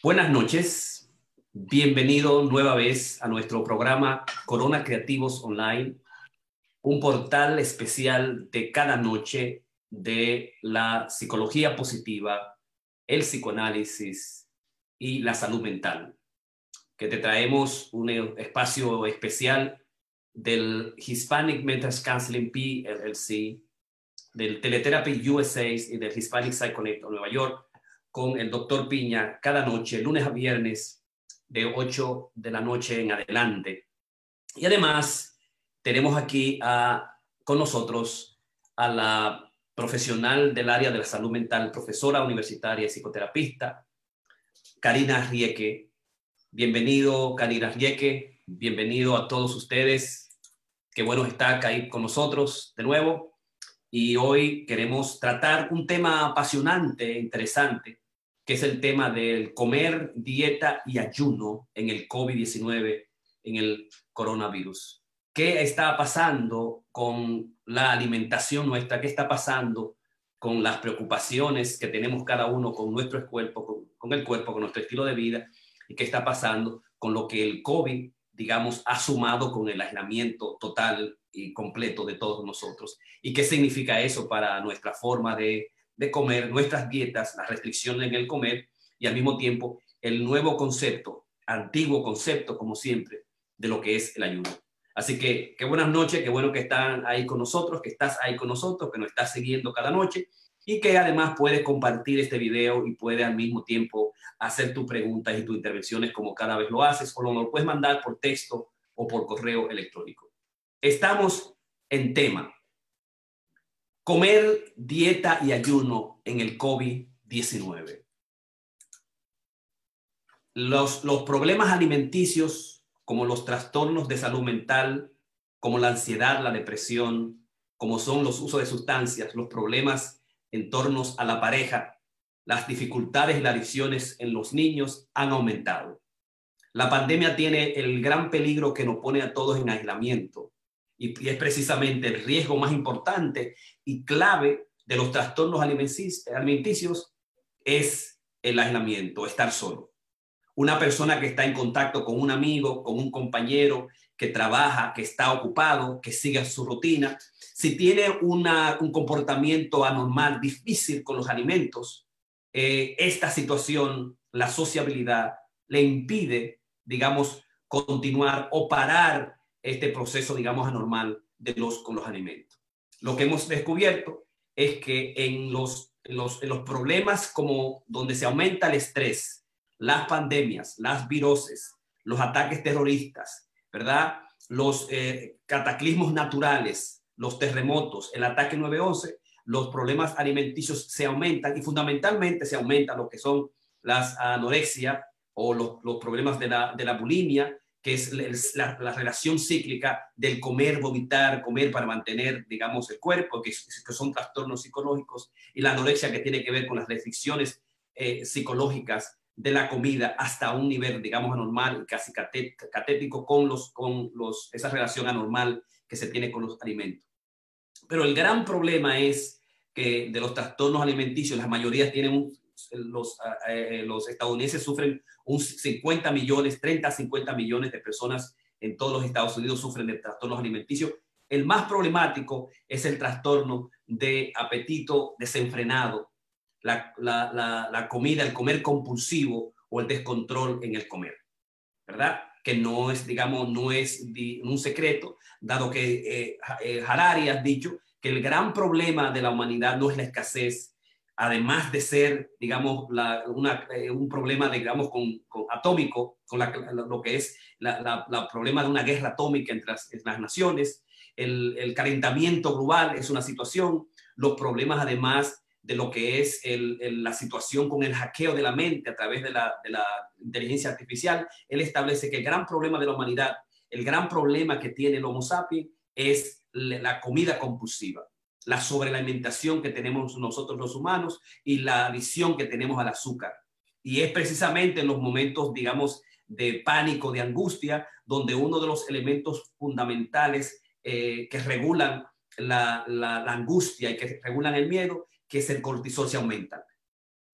Buenas noches, bienvenido nueva vez a nuestro programa Corona Creativos Online, un portal especial de cada noche de la psicología positiva, el psicoanálisis y la salud mental, que te traemos un espacio especial del Hispanic Mental Counseling PLLC, del Teletherapy USA y del Hispanic Psychonect de Nueva York, con el doctor Piña cada noche, lunes a viernes, de 8 de la noche en adelante. Y además, tenemos aquí a, con nosotros a la profesional del área de la salud mental, profesora universitaria y psicoterapista, Karina Rieke. Bienvenido, Karina Rieke. Bienvenido a todos ustedes. Qué bueno estar ahí con nosotros de nuevo y hoy queremos tratar un tema apasionante, e interesante, que es el tema del comer, dieta y ayuno en el COVID-19, en el coronavirus. ¿Qué está pasando con la alimentación nuestra? ¿Qué está pasando con las preocupaciones que tenemos cada uno con nuestro cuerpo, con, con el cuerpo, con nuestro estilo de vida? ¿Y qué está pasando con lo que el COVID, digamos, ha sumado con el aislamiento total y completo de todos nosotros. ¿Y qué significa eso para nuestra forma de, de comer, nuestras dietas, las restricciones en el comer y al mismo tiempo el nuevo concepto, antiguo concepto, como siempre, de lo que es el ayuno? Así que qué buenas noches, qué bueno que están ahí con nosotros, que estás ahí con nosotros, que nos estás siguiendo cada noche y que además puedes compartir este video y puedes al mismo tiempo hacer tus preguntas y tus intervenciones como cada vez lo haces o lo puedes mandar por texto o por correo electrónico. Estamos en tema. Comer, dieta y ayuno en el COVID-19. Los, los problemas alimenticios, como los trastornos de salud mental, como la ansiedad, la depresión, como son los usos de sustancias, los problemas en torno a la pareja, las dificultades y las adicciones en los niños han aumentado. La pandemia tiene el gran peligro que nos pone a todos en aislamiento, y, es precisamente el riesgo más importante y clave de los trastornos alimenticios es el aislamiento, estar solo. Una persona que está en contacto con un amigo, con un compañero, que trabaja, que está ocupado, que sigue su rutina, si tiene una, un comportamiento anormal, difícil con los alimentos, eh, esta situación, la sociabilidad, le impide, digamos, continuar o parar este proceso, digamos, anormal de los, con los alimentos. Lo que hemos descubierto es que en los, los, los problemas como donde se aumenta el estrés, las pandemias, las viroses, los ataques terroristas, ¿verdad? Los eh, cataclismos naturales, los terremotos, el ataque 911, los problemas alimenticios se aumentan y fundamentalmente se aumenta lo que son las anorexia o los, los problemas de la, de la bulimia que es la, relación cíclica del comer, vomitar, comer para mantener, digamos, el cuerpo, que, son trastornos psicológicos, y la anorexia que tiene que ver con las restricciones eh, psicológicas de la comida hasta un nivel, digamos, anormal, casi catético, con, los, con los, esa relación anormal que se tiene con los alimentos. Pero el gran problema es que de los trastornos alimenticios, la mayoría tienen un, los, eh, los estadounidenses sufren un 50 millones, 30 a 50 millones de personas en todos los Estados Unidos sufren de trastornos alimenticios. El más problemático es el trastorno de apetito desenfrenado, la, la, la, comida, el comer compulsivo o el descontrol en el comer, ¿verdad? Que no es, digamos, no es un secreto, dado que eh, eh, Harari ha dicho que el gran problema de la humanidad no es la escasez, además de ser, digamos, eh, un problema, digamos, con, atómico, con lo que es el problema de una guerra atómica entre las, naciones, el, calentamiento global es una situación, los problemas además de lo que es la situación con el hackeo de la mente a través de la, de la inteligencia artificial, él establece que el gran problema de la humanidad, el gran problema que tiene el Homo sapiens es la comida compulsiva la sobrealimentación que tenemos nosotros los humanos y la adicción que tenemos al azúcar. Y es precisamente en los momentos, digamos, de pánico, de angustia, donde uno de los elementos fundamentales eh, que regulan la, angustia y que regulan el miedo, que es el cortisol, se aumenta.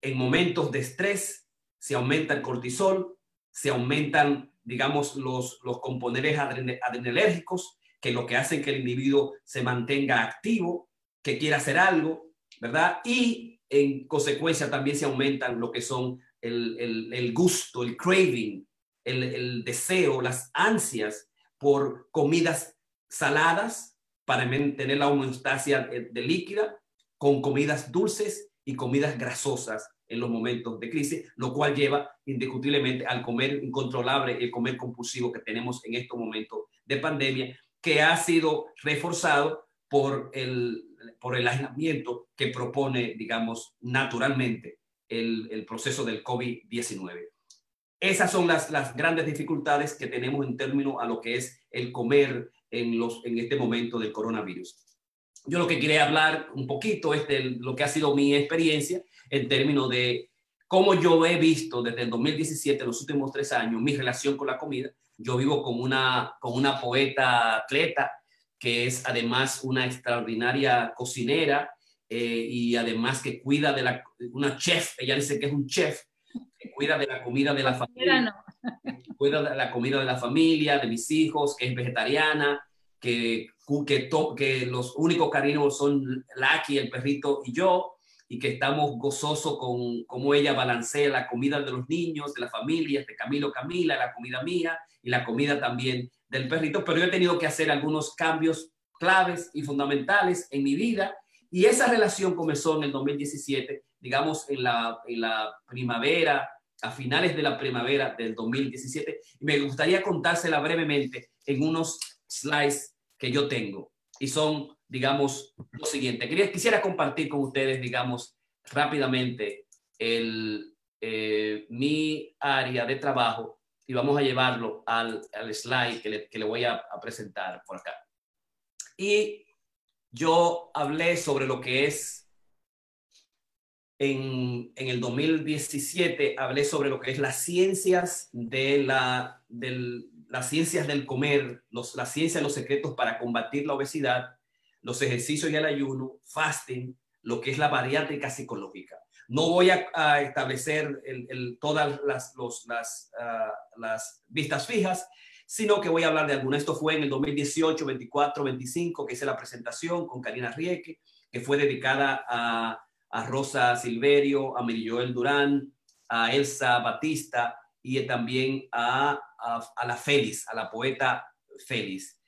En momentos de estrés se aumenta el cortisol, se aumentan, digamos, los, los componentes adrenalérgicos, que lo que hacen que el individuo se mantenga activo, que quiera hacer algo, ¿verdad? Y en consecuencia también se aumentan lo que son el, el, gusto, el craving, el, el, deseo, las ansias por comidas saladas para mantener la homeostasia de líquida, con comidas dulces y comidas grasosas en los momentos de crisis, lo cual lleva indiscutiblemente al comer incontrolable, el comer compulsivo que tenemos en estos momentos de pandemia, que ha sido reforzado por el, por el aislamiento que propone, digamos, naturalmente el, el proceso del COVID-19. Esas son las, las grandes dificultades que tenemos en términos a lo que es el comer en, los, en este momento del coronavirus. Yo lo que quería hablar un poquito es de lo que ha sido mi experiencia en términos de cómo yo he visto desde el 2017, los últimos tres años, mi relación con la comida. Yo vivo con una, con una poeta atleta que es además una extraordinaria cocinera eh, y además que cuida de la, una chef, ella dice que es un chef, que cuida de la comida de la familia, cuida de la comida de la familia, de mis hijos, que es vegetariana, que, que, que los únicos cariños son Lucky, el perrito y yo, y que estamos gozosos con cómo ella balancea la comida de los niños, de las familias, de Camilo Camila, la comida mía y la comida también del perrito, pero yo he tenido que hacer algunos cambios claves y fundamentales en mi vida. Y esa relación comenzó en el 2017, digamos en la, primavera, a finales de la primavera del 2017, y me gustaría contársela brevemente en unos slides que yo tengo. Y son digamos, lo siguiente. Quería, quisiera compartir con ustedes, digamos, rápidamente el, eh, mi área de trabajo y vamos a llevarlo al, al slide que le, que le voy a, presentar por acá. Y yo hablé sobre lo que es, en, en el 2017, hablé sobre lo que es las ciencias de la, del, las ciencias del comer, los, la ciencia de los secretos para combatir la obesidad los ejercicios y el ayuno, fasting, lo que es la bariátrica psicológica. No voy a, establecer todas ah, las vistas fijas, sino que voy a hablar de algunas. Esto fue en el 2018, 24, 25, que hice la presentación con Karina Rieke, que fue dedicada a, Rosa Silverio, a Joel Durán, a Elsa Batista y también a, a la Félix, a la poeta Félix.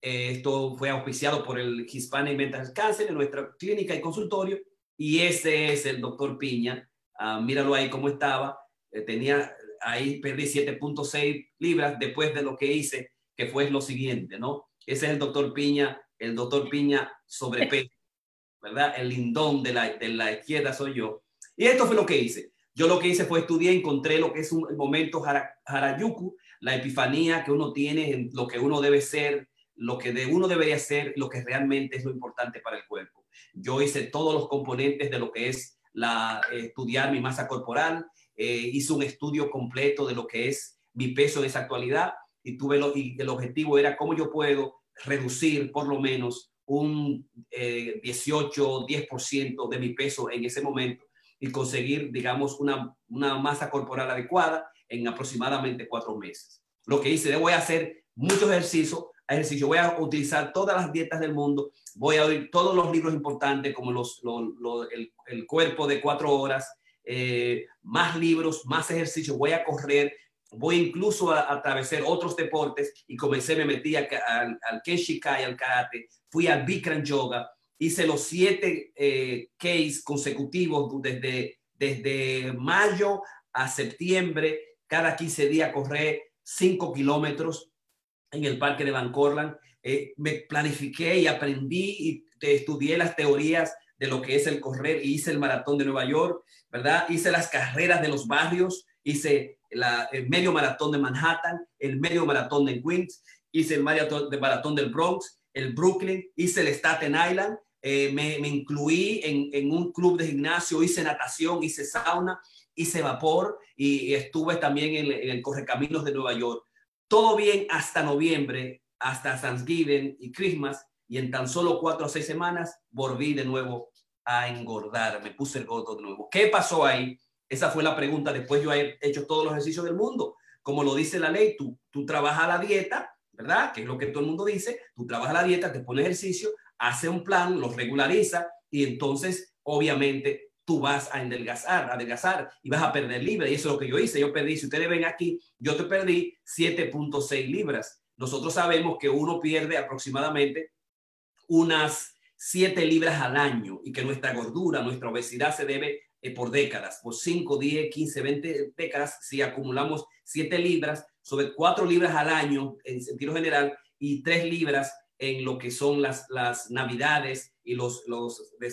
Eh, esto fue auspiciado por el Hispanic Mental Cancer en nuestra clínica y consultorio. Y ese es el doctor Piña. Ah, míralo ahí cómo estaba. Eh, tenía ahí, perdí 7.6 libras después de lo que hice, que fue lo siguiente, ¿no? Ese es el doctor Piña, el doctor Piña sobrepeso, ¿verdad? El lindón de la, de la izquierda soy yo. Y esto fue lo que hice. Yo lo que hice fue estudiar, encontré lo que es un momento Harayuku, la epifanía que uno tiene en lo que uno debe ser, lo que de uno debería hacer, lo que realmente es lo importante para el cuerpo. Yo hice todos los componentes de lo que es la, estudiar mi masa corporal, eh, hice un estudio completo de lo que es mi peso en esa actualidad y, tuve lo, y el objetivo era cómo yo puedo reducir por lo menos un 18, eh, 10% de mi peso en ese momento y conseguir, digamos, una, una masa corporal adecuada en aproximadamente cuatro meses. Lo que hice, voy a hacer muchos ejercicios, ejercicio, voy a utilizar todas las dietas del mundo, voy a oír todos los libros importantes como los, el, cuerpo de cuatro horas, eh, más libros, más ejercicio, voy a correr, voy incluso a, atravesar otros deportes y comencé, me metí al, al Kenshikai, al karate, fui al Bikram Yoga, hice los siete eh, case consecutivos desde, desde mayo a septiembre, cada 15 días correr 5 kilómetros, en el parque de Van Corland. Eh, me planifiqué y aprendí y estudié las teorías de lo que es el correr y hice el maratón de Nueva York, ¿verdad? Hice las carreras de los barrios, hice el medio maratón de Manhattan, el medio maratón de Queens, hice el maratón, de maratón del Bronx, el Brooklyn, hice el Staten Island, eh, me, incluí en, un club de gimnasio, hice natación, hice sauna, hice vapor y, estuve también en el Correcaminos de Nueva York todo bien hasta noviembre, hasta Thanksgiving y Christmas, y en tan solo cuatro o seis semanas volví de nuevo a engordar, me puse el gordo de nuevo. ¿Qué pasó ahí? Esa fue la pregunta. Después yo he hecho todos los ejercicios del mundo. Como lo dice la ley, tú, tú trabajas la dieta, ¿verdad? Que es lo que todo el mundo dice. Tú trabajas la dieta, te pones ejercicio, hace un plan, lo regulariza y entonces, obviamente, tú vas a adelgazar, a adelgazar y vas a perder libras. Y eso es lo que yo hice. Yo perdí, si ustedes ven aquí, yo te perdí 7.6 libras. Nosotros sabemos que uno pierde aproximadamente unas 7 libras al año y que nuestra gordura, nuestra obesidad se debe eh, por décadas, por 5, 10, 15, 20 décadas, si acumulamos 7 libras, sobre 4 libras al año en sentido general y 3 libras en lo que son las, las navidades y los, los de,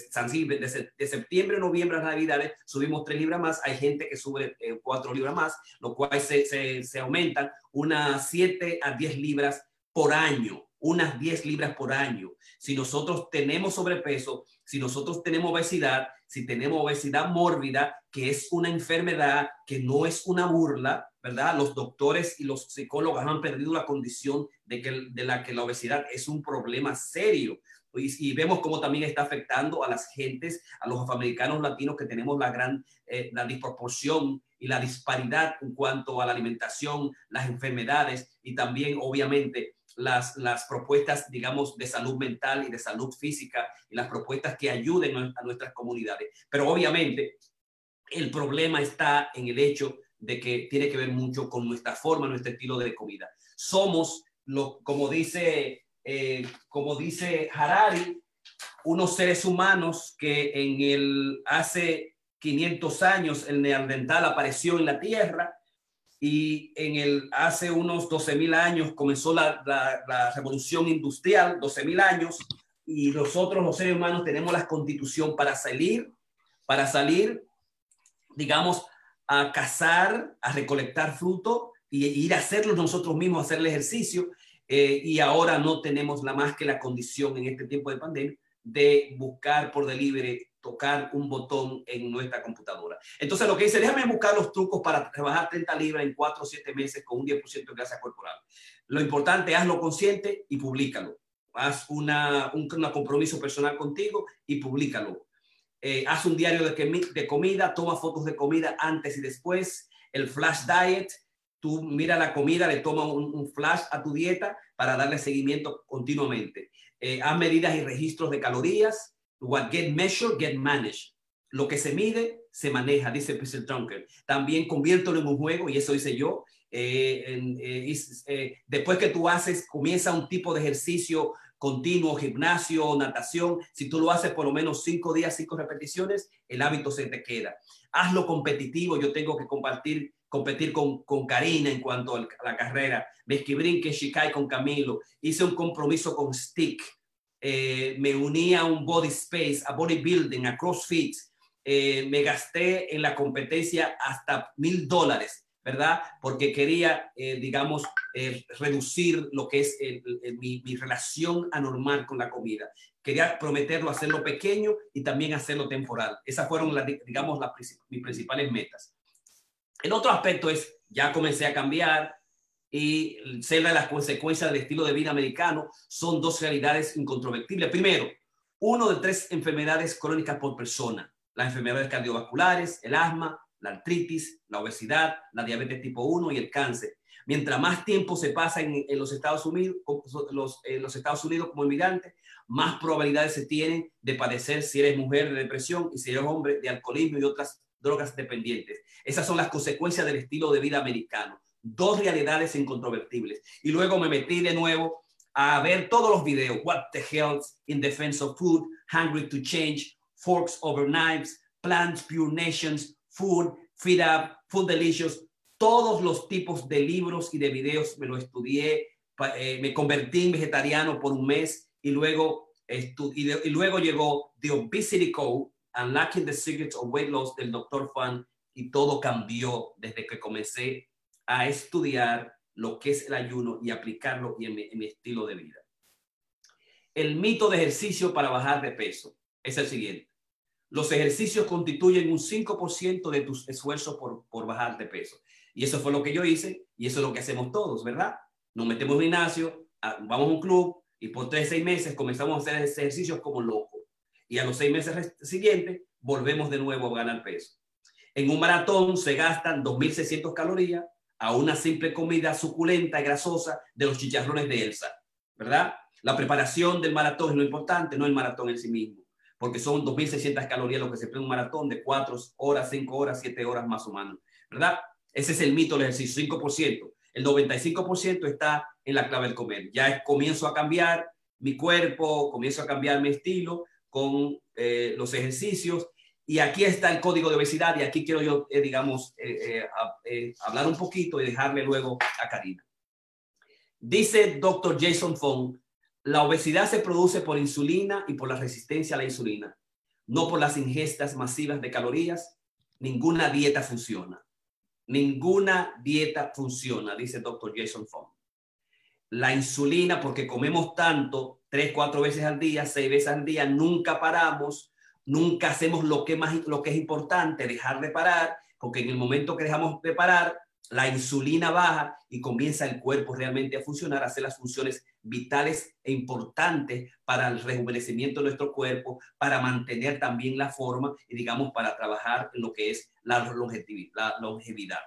septiembre, noviembre, las navidades, subimos 3 libras más, hay gente que sube 4 eh, libras más, lo cual se, se, se aumentan unas 7 a 10 libras por año unas 10 libras por año. Si nosotros tenemos sobrepeso, si nosotros tenemos obesidad, si tenemos obesidad mórbida, que es una enfermedad que no es una burla, ¿verdad? Los doctores y los psicólogos han perdido la condición de, que, de la que la obesidad es un problema serio. Y, vemos cómo también está afectando a las gentes, a los afroamericanos latinos que tenemos la gran, eh, la disproporción y la disparidad en cuanto a la alimentación, las enfermedades y también, obviamente, las, las propuestas, digamos, de salud mental y de salud física y las propuestas que ayuden a nuestras comunidades. Pero obviamente el problema está en el hecho de que tiene que ver mucho con nuestra forma, nuestro estilo de comida. Somos, lo, como, dice, eh, como dice Harari, unos seres humanos que en el hace 500 años el neandertal apareció en la Tierra y en el, hace unos 12.000 años comenzó la, la, revolución industrial, 12.000 años, y nosotros los seres humanos tenemos la constitución para salir, para salir, digamos, a cazar, a recolectar fruto y ir a hacerlo nosotros mismos, hacer el ejercicio, eh, y ahora no tenemos la más que la condición en este tiempo de pandemia de buscar por delivery tocar un botón en nuestra computadora. Entonces lo que dice, déjame buscar los trucos para rebajar 30 libras en 4 o 7 meses con un 10% de grasa corporal. Lo importante, hazlo consciente y públicalo. Haz una, un compromiso personal contigo y públicalo. Eh, haz un diario de, de comida, toma fotos de comida antes y después. El flash diet, tú mira la comida, le toma un, flash a tu dieta para darle seguimiento continuamente. Eh, haz medidas y registros de calorías, What get measured, get managed. Lo que se mide, se maneja, dice Peter Trunker. También conviértelo en un juego, y eso hice yo. Eh, eh, eh, después que tú haces, comienza un tipo de ejercicio continuo, gimnasio, natación. Si tú lo haces por lo menos cinco días, cinco repeticiones, el hábito se te queda. Hazlo competitivo. Yo tengo que compartir, competir con, con Karina en cuanto a la carrera. Me escribí que Shikai con Camilo. Hice un compromiso con Stick eh, me uní a un body space, a bodybuilding, a CrossFit, eh, me gasté en la competencia hasta mil dólares, ¿verdad? Porque quería, eh, digamos, reducir lo que es mi, relación anormal con la comida. Quería prometerlo, hacerlo pequeño y también hacerlo temporal. Esas fueron, las, digamos, las, mis principales metas. El otro aspecto es, ya comencé a cambiar, y de las consecuencias del estilo de vida americano son dos realidades incontrovertibles. Primero, uno de tres enfermedades crónicas por persona, las enfermedades cardiovasculares, el asma, la artritis, la obesidad, la diabetes tipo 1 y el cáncer. Mientras más tiempo se pasa en, los, Estados Unidos, los, en los Estados Unidos como inmigrante, más probabilidades se tienen de padecer si eres mujer de depresión y si eres hombre de alcoholismo y otras drogas dependientes. Esas son las consecuencias del estilo de vida americano dos realidades incontrovertibles. Y luego me metí de nuevo a ver todos los videos, What the Health in Defense of Food, Hungry to Change, Forks Over Knives, Plants, Pure Nations, Food, Feed Up, Food Delicious, todos los tipos de libros y de videos me lo estudié, eh, me convertí en vegetariano por un mes y luego, y, luego llegó The Obesity Code, Unlocking the Secrets of Weight Loss del Dr. Fan y todo cambió desde que comencé a estudiar lo que es el ayuno y aplicarlo en mi, estilo de vida. El mito de ejercicio para bajar de peso es el siguiente. Los ejercicios constituyen un 5% de tus esfuerzos por, por bajar de peso. Y eso fue lo que yo hice y eso es lo que hacemos todos, ¿verdad? Nos metemos en un gimnasio, vamos a un club y por tres, seis meses comenzamos a hacer ejercicios como locos. Y a los seis meses siguientes volvemos de nuevo a ganar peso. En un maratón se gastan 2.600 calorías a una simple comida suculenta y grasosa de los chicharrones de Elsa, ¿verdad? La preparación del maratón es lo importante, no el maratón en sí mismo, porque son 2.600 calorías lo que se prende un maratón de 4 horas, 5 horas, 7 horas más o menos, ¿verdad? Ese es el mito del ejercicio, 5%. El 95% está en la clave del comer. Ya comienzo a cambiar mi cuerpo, comienzo a cambiar mi estilo con eh, los ejercicios y aquí está el código de obesidad y aquí quiero yo, eh, digamos, eh, eh, hablar un poquito y dejarle luego a Karina. Dice doctor Jason Fong, la obesidad se produce por insulina y por la resistencia a la insulina, no por las ingestas masivas de calorías. Ninguna dieta funciona. Ninguna dieta funciona, dice doctor Jason Fong. La insulina, porque comemos tanto, tres, cuatro veces al día, seis veces al día, nunca paramos, nunca hacemos lo que, más, lo que es importante, dejar de parar, porque en el momento que dejamos de parar, la insulina baja y comienza el cuerpo realmente a funcionar, a hacer las funciones vitales e importantes para el rejuvenecimiento de nuestro cuerpo, para mantener también la forma y digamos para trabajar lo que es la longevidad. La longevidad.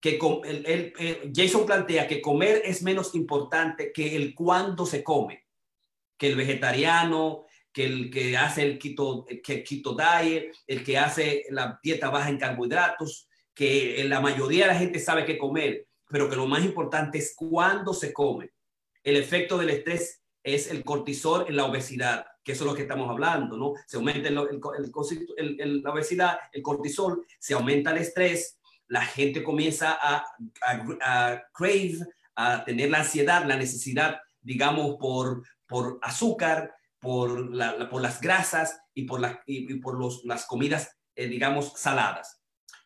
Que el, Jason plantea que comer es menos importante que el cuándo se come, que el vegetariano, que el que hace el keto, que keto diet, el que hace la dieta baja en carbohidratos, que la mayoría de la gente sabe qué comer, pero que lo más importante es cuándo se come. El efecto del estrés es el cortisol en la obesidad, que eso es lo que estamos hablando, ¿no? Se aumenta el, el, la obesidad, el cortisol, se aumenta el estrés, la gente comienza a, a, crave, a tener la ansiedad, la necesidad, digamos, por, por azúcar, por, la, por las grasas y por, las comidas, eh, digamos, saladas.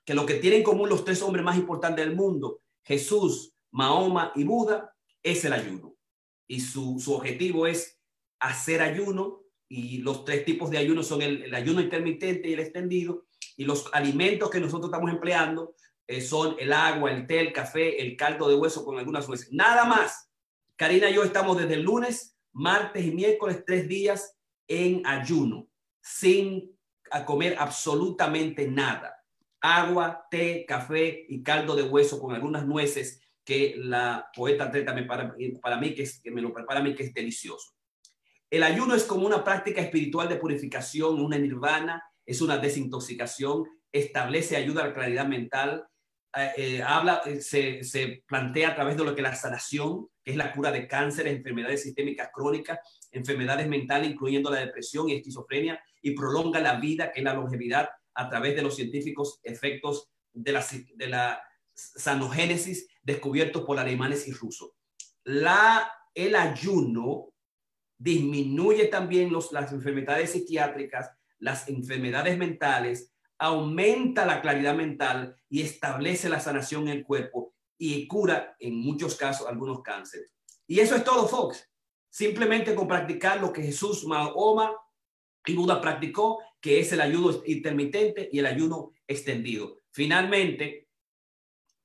Que lo que tienen en común los tres hombres más importantes del mundo, Jesús, Mahoma y Buda, es el ayuno. Y su, objetivo es hacer ayuno y los tres tipos de ayuno son el, el, ayuno intermitente y el extendido. Y los alimentos que nosotros estamos empleando eh, son el agua, el té, el café, el caldo de hueso con algunas nueces. Nada más. Karina y yo estamos desde el lunes martes y miércoles, tres días en ayuno, sin comer absolutamente nada. Agua, té, café y caldo de hueso con algunas nueces que la poeta treta me para, para mí, que, es, que me lo prepara a mí, que es delicioso. El ayuno es como una práctica espiritual de purificación, una nirvana, es una desintoxicación, establece ayuda a la claridad mental, eh, eh, habla, eh, se, se, plantea a través de lo que la sanación, es la cura de cáncer, enfermedades sistémicas crónicas, enfermedades mentales, incluyendo la depresión y esquizofrenia, y prolonga la vida, que es la longevidad, a través de los científicos efectos de la, de la sanogénesis descubiertos por alemanes y rusos. La, el ayuno disminuye también los, las enfermedades psiquiátricas, las enfermedades mentales, aumenta la claridad mental y establece la sanación en el cuerpo y cura en muchos casos algunos cánceres. Y eso es todo, Fox. Simplemente con practicar lo que Jesús, Mahoma y Buda practicó, que es el ayuno intermitente y el ayuno extendido. Finalmente,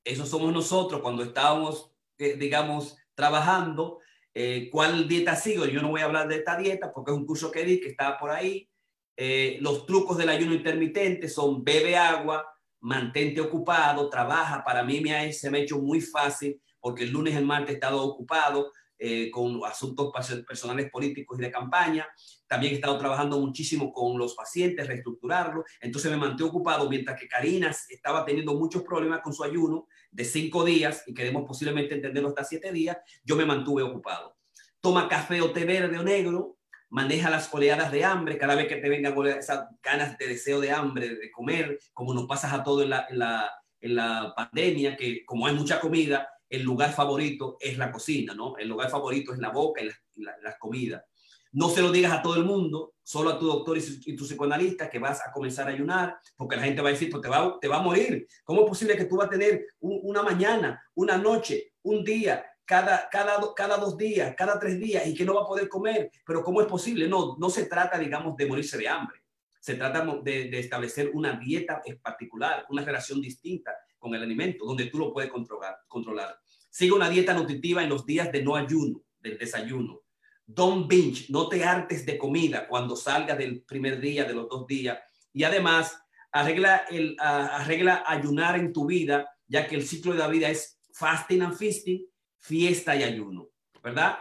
eso somos nosotros cuando estábamos, eh, digamos, trabajando. Eh, ¿Cuál dieta sigo? Yo no voy a hablar de esta dieta porque es un curso que di que estaba por ahí. Eh, los trucos del ayuno intermitente son bebe agua, mantente ocupado, trabaja. Para mí me ha, se me ha hecho muy fácil porque el lunes y el martes he estado ocupado eh, con asuntos personales políticos y de campaña. También he estado trabajando muchísimo con los pacientes, reestructurarlo. Entonces me mantuve ocupado mientras que Karina estaba teniendo muchos problemas con su ayuno de cinco días y queremos posiblemente entenderlo hasta siete días. Yo me mantuve ocupado. Toma café o té verde o negro, maneja las oleadas de hambre, cada vez que te vengan esas ganas de deseo de hambre, de comer, como nos pasas a todo en la, en la, en la pandemia, que como hay mucha comida, el lugar favorito es la cocina, ¿no? El lugar favorito es la boca y las la, comidas. No se lo digas a todo el mundo, solo a tu doctor y, tu psicoanalista que vas a comenzar a ayunar, porque la gente va a decir, pues te va, te va a morir. ¿Cómo es posible que tú vas a tener una mañana, una noche, un día, cada, cada, cada dos días, cada tres días y que no va a poder comer. Pero ¿cómo es posible? No, no se trata, digamos, de morirse de hambre. Se trata de, establecer una dieta en particular, una relación distinta con el alimento, donde tú lo puedes controlar. controlar. Sigue una dieta nutritiva en los días de no ayuno, del desayuno. Don't binge, no te hartes de comida cuando salgas del primer día, de los dos días. Y además, arregla, el, arregla ayunar en tu vida, ya que el ciclo de la vida es fasting and feasting, fiesta y ayuno, ¿verdad?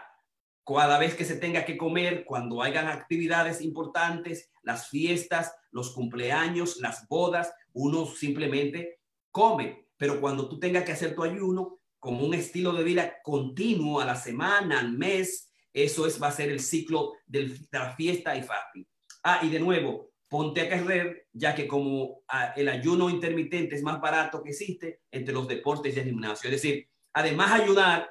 Cada vez que se tenga que comer, cuando hayan actividades importantes, las fiestas, los cumpleaños, las bodas, uno simplemente come. Pero cuando tú tengas que hacer tu ayuno como un estilo de vida continuo a la semana, al mes, eso es, va a ser el ciclo de la fiesta y fasting. Ah, y de nuevo, ponte a correr, ya que como ah, el ayuno intermitente es más barato que existe entre los deportes y el gimnasio. Es decir, además ayudar,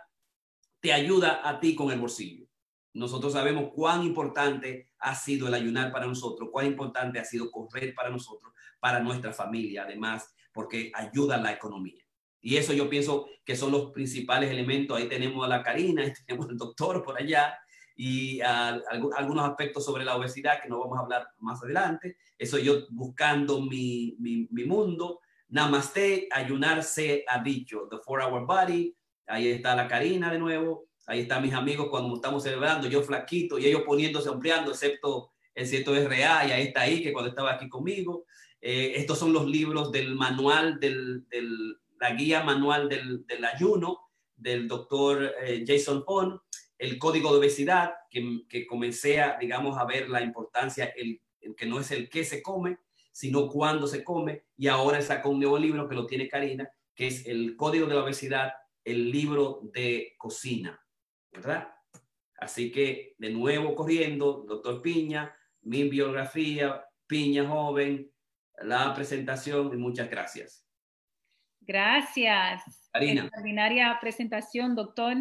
te ayuda a ti con el bolsillo. Nosotros sabemos cuán importante ha sido el ayunar para nosotros, cuán importante ha sido correr para nosotros, para nuestra familia, además, porque ayuda a la economía. Y eso yo pienso que son los principales elementos. Ahí tenemos a la Karina, ahí tenemos al doctor por allá y algunos aspectos sobre la obesidad que no vamos a hablar más adelante. Eso yo buscando mi, mi, mi mundo. Namaste, ayunar se ha dicho. The Four Hour Body. Ahí está la Karina de nuevo. Ahí están mis amigos cuando estamos celebrando, yo flaquito y ellos poniéndose ampliando, excepto el cierto RA, y ahí está ahí, que cuando estaba aquí conmigo. Eh, estos son los libros del manual, del, la guía manual del, del ayuno del doctor eh, Jason Pond, el código de obesidad, que, que, comencé a, digamos, a ver la importancia, el, que no es el qué se come, sino cuándo se come, y ahora sacó un nuevo libro que lo tiene Karina, que es el código de la obesidad, el libro de cocina. ¿verdad? Así que de nuevo corriendo, doctor Piña, mi biografía, Piña joven, la presentación y muchas gracias. Gracias. Extraordinaria presentación, doctor.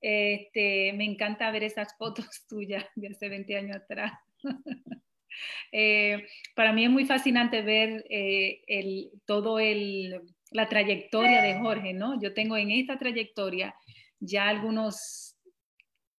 Este, me encanta ver esas fotos tuyas de hace 20 años atrás. Eh, para mí es muy fascinante ver eh, el, todo el, la trayectoria de Jorge, ¿no? Yo tengo en esta trayectoria ya algunos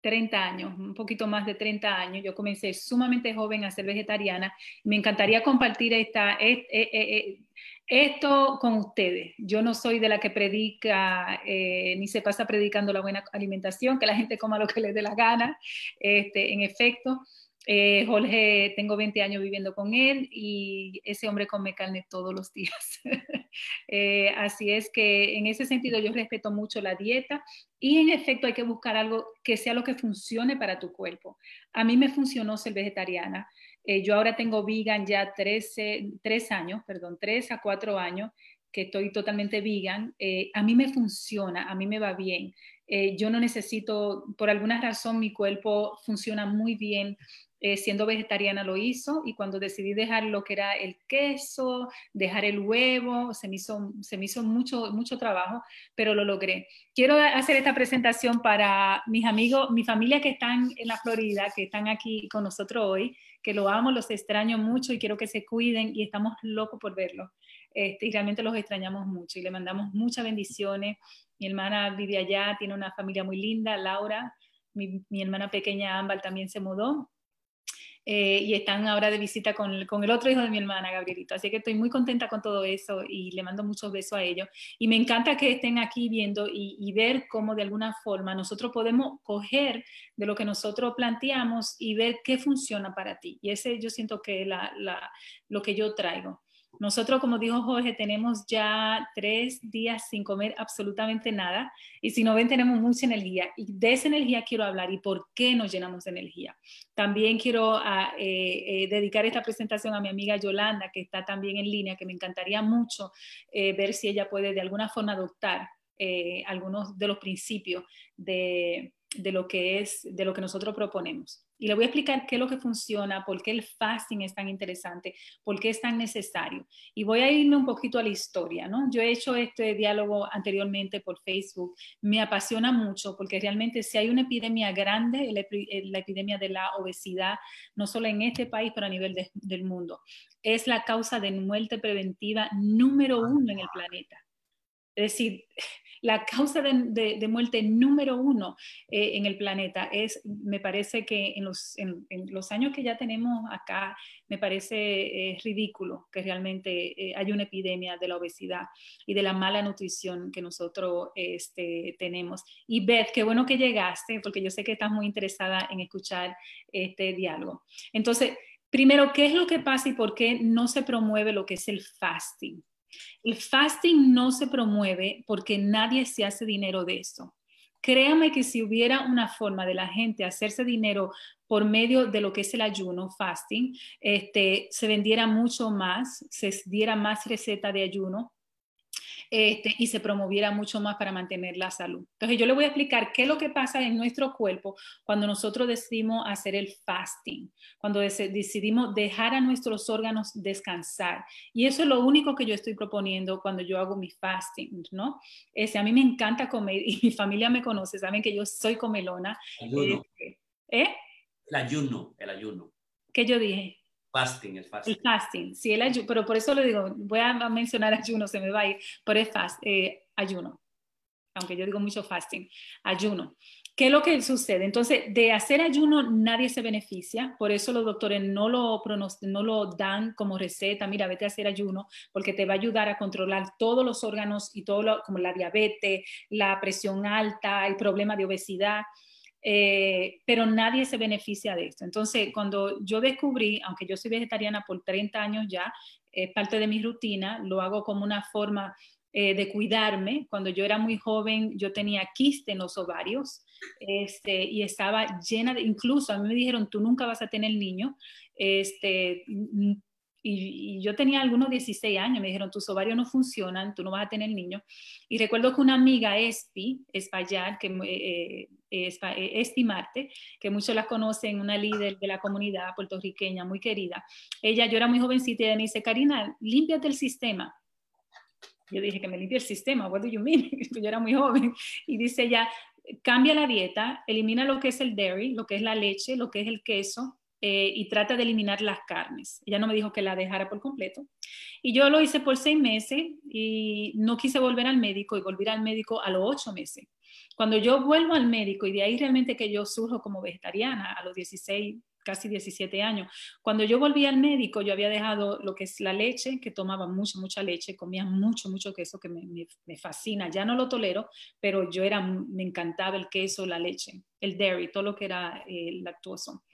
30 años, un poquito más de 30 años. Yo comencé sumamente joven a ser vegetariana. Me encantaría compartir esta, e, e, e, esto con ustedes. Yo no soy de la que predica, eh, ni se pasa predicando la buena alimentación, que la gente coma lo que le dé la gana. Este, en efecto, eh, Jorge, tengo 20 años viviendo con él y ese hombre come carne todos los días. Eh, así es que en ese sentido yo respeto mucho la dieta y en efecto hay que buscar algo que sea lo que funcione para tu cuerpo. A mí me funcionó ser vegetariana. Eh, yo ahora tengo vegan ya 13, 3 años, perdón, 3 a 4 años que estoy totalmente vegan. a mí me funciona, a mí me va bien. yo no necesito, por alguna razón mi cuerpo funciona muy bien eh, siendo vegetariana lo hizo y cuando decidí dejar lo que era el queso, dejar el huevo, se me hizo, se me hizo mucho, mucho trabajo, pero lo logré. Quiero hacer esta presentación para mis amigos, mi familia que están en la Florida, que están aquí con nosotros hoy, que lo amo, los extraño mucho y quiero que se cuiden y estamos locos por verlos. Este, y realmente los extrañamos mucho y le mandamos muchas bendiciones. Mi hermana vive allá, tiene una familia muy linda, Laura. Mi, mi hermana pequeña Ámbar también se mudó eh, y están ahora de visita con, el otro hijo de mi hermana, Gabrielito. Así que estoy muy contenta con todo eso y le mando muchos besos a ellos. Y me encanta que estén aquí viendo y, ver cómo de alguna forma nosotros podemos coger de lo que nosotros planteamos y ver qué funciona para ti. Y ese yo siento que es lo que yo traigo. Nosotros, como dijo Jorge, tenemos ya tres días sin comer absolutamente nada y si no ven, tenemos mucha energía y de esa energía quiero hablar y por qué nos llenamos de energía. También quiero ah, eh, eh, dedicar esta presentación a mi amiga Yolanda, que está también en línea, que me encantaría mucho eh, ver si ella puede de alguna forma adoptar algunos de los principios de lo que es, de lo que nosotros proponemos. Y le voy a explicar qué es lo que funciona, por qué el fasting es tan interesante, por qué es tan necesario. Y voy a irme un poquito a la historia, ¿no? Yo he hecho este diálogo anteriormente por Facebook. Me apasiona mucho porque realmente si hay una epidemia grande, la epidemia de la obesidad, no solo en este país, pero a nivel del mundo, es la causa de muerte preventiva número uno en el planeta. Es decir, la causa de, muerte número uno eh, en el planeta es, me parece que en los, años que ya tenemos acá, me parece eh, ridículo que realmente eh, haya una epidemia de la obesidad y de la mala nutrición que nosotros este, tenemos. Y Beth, qué bueno que llegaste, porque yo sé que estás muy interesada en escuchar este diálogo. Entonces, Primero, ¿qué es lo que pasa y por qué no se promueve lo que es el fasting? El fasting no se promueve porque nadie se hace dinero de eso. Créame que si hubiera una forma de la gente hacerse dinero por medio de lo que es el ayuno, fasting, este, se vendiera mucho más, se diera más receta de ayuno, este, y se promoviera mucho más para mantener la salud. Entonces yo le voy a explicar qué es lo que pasa en nuestro cuerpo cuando nosotros decidimos hacer el fasting, cuando decidimos dejar a nuestros órganos descansar. Y eso es lo único que yo estoy proponiendo cuando yo hago mi fasting, ¿no? Ese, a mí me encanta comer y mi familia me conoce, saben que yo soy comelona. Ayuno. Este, ¿Eh? El ayuno, el ayuno. ¿Qué yo dije? Fasting, el fasting. El fasting, sí, el ayuno, pero por eso le digo, voy a mencionar ayuno, se me va a ir, pero es fast, eh, ayuno, aunque yo digo mucho fasting, ayuno. ¿Qué es lo que sucede? Entonces, de hacer ayuno nadie se beneficia, por eso los doctores no lo, no lo dan como receta, mira, vete a hacer ayuno, porque te va a ayudar a controlar todos los órganos y todo lo, como la diabetes, la presión alta, el problema de obesidad. Eh, pero nadie se beneficia de esto. Entonces, cuando yo descubrí, aunque yo soy vegetariana por 30 años ya, es parte de mi rutina, lo hago como una forma eh, de cuidarme. Cuando yo era muy joven, yo tenía quiste en los ovarios este, y estaba llena de, incluso a mí me dijeron, tú nunca vas a tener niño. Este, y, yo tenía algunos 16 años, me dijeron, tus ovarios no funcionan, tú no vas a tener niño. Y recuerdo que una amiga, Espi, Espallar, que eh, eh, eh, Esti Marte, que muchos la conocen, una líder de la comunidad puertorriqueña, muy querida. Ella, yo era muy jovencita y me dice, Karina, límpiate el sistema. Yo dije que me limpie el sistema, what do you mean? yo era muy joven. Y dice ella, cambia la dieta, elimina lo que es el dairy, lo que es la leche, lo que es el queso, eh, y trata de eliminar las carnes. Ella no me dijo que la dejara por completo. Y yo lo hice por seis meses y no quise volver al médico y volver al médico a los ocho meses. Cuando yo vuelvo al médico y de ahí realmente que yo surjo como vegetariana a los 16, casi 17 años, cuando yo volví al médico yo había dejado lo que es la leche, que tomaba mucha, mucha leche, comía mucho, mucho queso, que me, me, fascina, ya no lo tolero, pero yo era, me encantaba el queso, la leche, el dairy, todo lo que era eh, lactoso.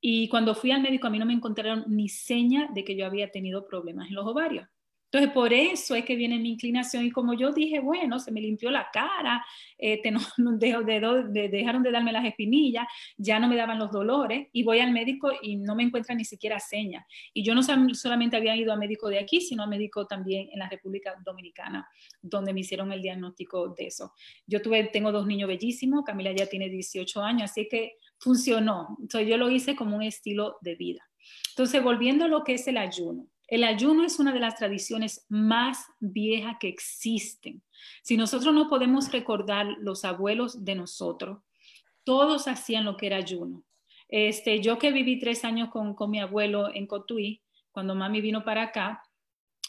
Y cuando fui al médico a mí no me encontraron ni seña de que yo había tenido problemas en los ovarios. Entonces, por eso es que viene mi inclinación y como yo dije, bueno, se me limpió la cara, este, no, de, dejaron de darme las espinillas, ya no me daban los dolores y voy al médico y no me encuentra ni siquiera seña. Y yo no solamente había ido a médico de aquí, sino a médico también en la República Dominicana, donde me hicieron el diagnóstico de eso. Yo tuve, tengo dos niños bellísimos, Camila ya tiene 18 años, así que funcionó. Entonces yo lo hice como un estilo de vida. Entonces, volviendo a lo que es el ayuno. El ayuno es una de las tradiciones más viejas que existen. Si nosotros no podemos recordar los abuelos de nosotros, todos hacían lo que era ayuno. Este, yo que viví tres años con, con mi abuelo en Cotuí, cuando mami vino para acá,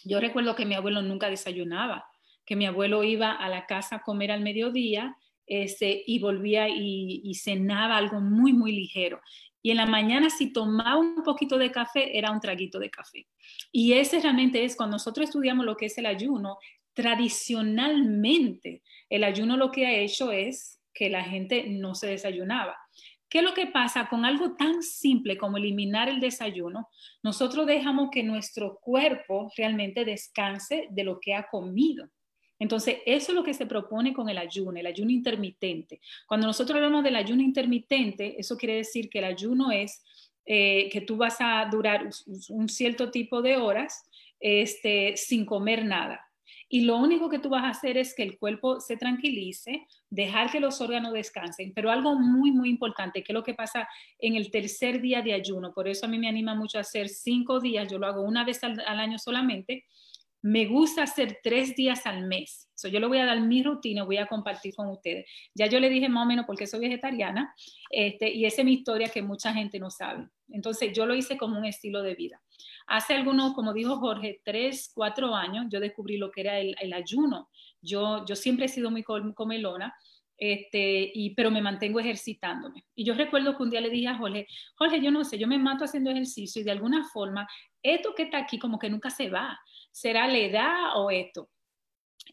yo recuerdo que mi abuelo nunca desayunaba, que mi abuelo iba a la casa a comer al mediodía este, y volvía y, cenaba algo muy, muy ligero. Y en la mañana si tomaba un poquito de café, era un traguito de café. Y ese realmente es, cuando nosotros estudiamos lo que es el ayuno, tradicionalmente el ayuno lo que ha hecho es que la gente no se desayunaba. ¿Qué es lo que pasa con algo tan simple como eliminar el desayuno? Nosotros dejamos que nuestro cuerpo realmente descanse de lo que ha comido. Entonces, eso es lo que se propone con el ayuno, el ayuno intermitente. Cuando nosotros hablamos del ayuno intermitente, eso quiere decir que el ayuno es eh, que tú vas a durar un cierto tipo de horas este, sin comer nada. Y lo único que tú vas a hacer es que el cuerpo se tranquilice, dejar que los órganos descansen. Pero algo muy, muy importante, que es lo que pasa en el tercer día de ayuno. Por eso a mí me anima mucho a hacer cinco días. Yo lo hago una vez al año solamente me gusta hacer tres días al mes. yo le voy a dar mi rutina, voy a compartir con ustedes. Ya yo le dije más o menos porque soy vegetariana este, y esa es mi historia que mucha gente no sabe. Entonces yo lo hice como un estilo de vida. Hace algunos, como dijo Jorge, tres, cuatro años yo descubrí lo que era el, ayuno. Yo, yo siempre he sido muy comelona. Este, y, pero me mantengo ejercitándome. Y yo recuerdo que un día le dije a Jorge, Jorge, yo no sé, yo me mato haciendo ejercicio y de alguna forma, esto que está aquí como que nunca se va. ¿Será la edad o esto?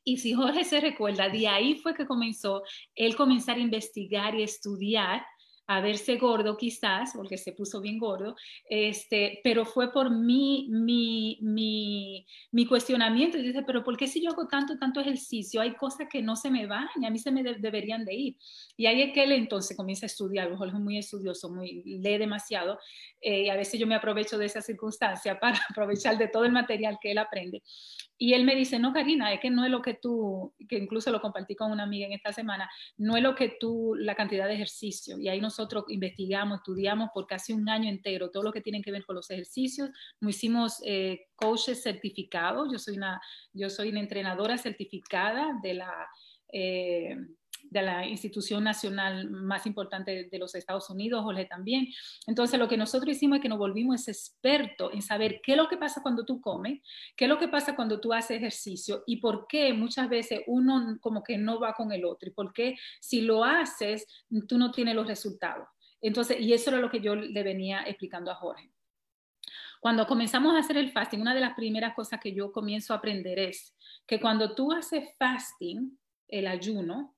Y si Jorge se recuerda, de ahí fue que comenzó él comenzar a investigar y estudiar a verse gordo quizás, porque se puso bien gordo, este, pero fue por mi, mi, mi, mi cuestionamiento. Y dice, pero ¿por qué si yo hago tanto, tanto ejercicio? Hay cosas que no se me van y a mí se me deberían de ir. Y ahí es que él entonces comienza a estudiar, Jorge es muy estudioso, muy, lee demasiado, eh, y a veces yo me aprovecho de esa circunstancia para aprovechar de todo el material que él aprende. Y él me dice, no, Karina, es que no es lo que tú, que incluso lo compartí con una amiga en esta semana, no es lo que tú, la cantidad de ejercicio. Y ahí nosotros investigamos, estudiamos por casi un año entero todo lo que tiene que ver con los ejercicios. Nos hicimos eh, coaches certificados. Yo soy una, yo soy una entrenadora certificada de la... Eh, de la institución nacional más importante de los Estados Unidos, Jorge también. Entonces, lo que nosotros hicimos es que nos volvimos expertos en saber qué es lo que pasa cuando tú comes, qué es lo que pasa cuando tú haces ejercicio y por qué muchas veces uno como que no va con el otro y por qué si lo haces, tú no tienes los resultados. Entonces, y eso era lo que yo le venía explicando a Jorge. Cuando comenzamos a hacer el fasting, una de las primeras cosas que yo comienzo a aprender es que cuando tú haces fasting, el ayuno,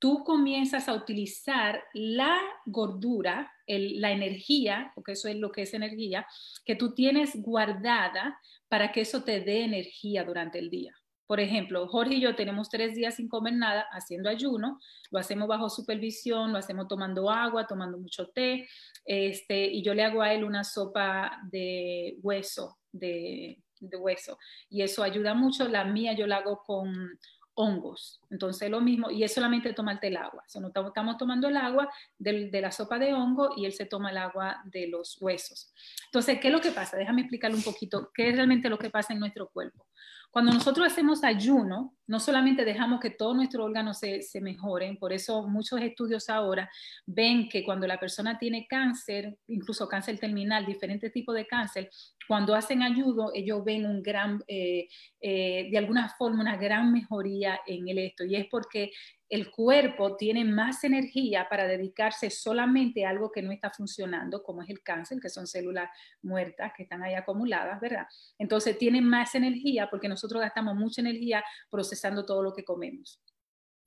tú comienzas a utilizar la gordura, la energía, porque eso es lo que es energía, que tú tienes guardada para que eso te dé energía durante el día. Por ejemplo, Jorge y yo tenemos tres días sin comer nada haciendo ayuno, lo hacemos bajo supervisión, lo hacemos tomando agua, tomando mucho té, este, y yo le hago a él una sopa de hueso, de, de hueso, y eso ayuda mucho. La mía yo la hago con hongos. Entonces lo mismo, y es solamente tomarte el agua. O no estamos tomando el agua de, de, la sopa de hongo y él se toma el agua de los huesos. Entonces, ¿qué es lo que pasa? Déjame explicarle un poquito qué es realmente lo que pasa en nuestro cuerpo. Cuando nosotros hacemos ayuno, no solamente dejamos que todos nuestros órganos se, se, mejoren, por eso muchos estudios ahora ven que cuando la persona tiene cáncer, incluso cáncer terminal, diferentes tipos de cáncer, cuando hacen ayuno, ellos ven un gran, eh, eh, de alguna forma, una gran mejoría en el esto, y es porque el cuerpo tiene más energía para dedicarse solamente a algo que no está funcionando, como es el cáncer, que son células muertas que están ahí acumuladas, ¿verdad? Entonces tiene más energía porque nosotros gastamos mucha energía procesando todo lo que comemos.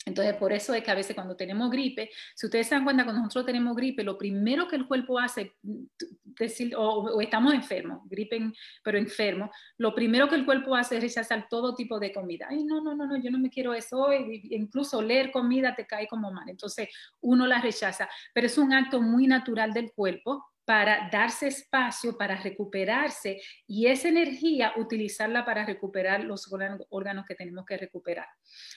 Entonces, por eso es que a veces cuando tenemos gripe, si ustedes se dan cuenta, cuando nosotros tenemos gripe, lo primero que el cuerpo hace, decir, o, estamos enfermos, gripe, pero enfermos, lo primero que el cuerpo hace es rechazar todo tipo de comida. Ay, no, no, no, no, yo no me quiero eso incluso leer comida te cae como mal. Entonces, uno la rechaza, pero es un acto muy natural del cuerpo para darse espacio, para recuperarse y esa energía utilizarla para recuperar los órganos que tenemos que recuperar.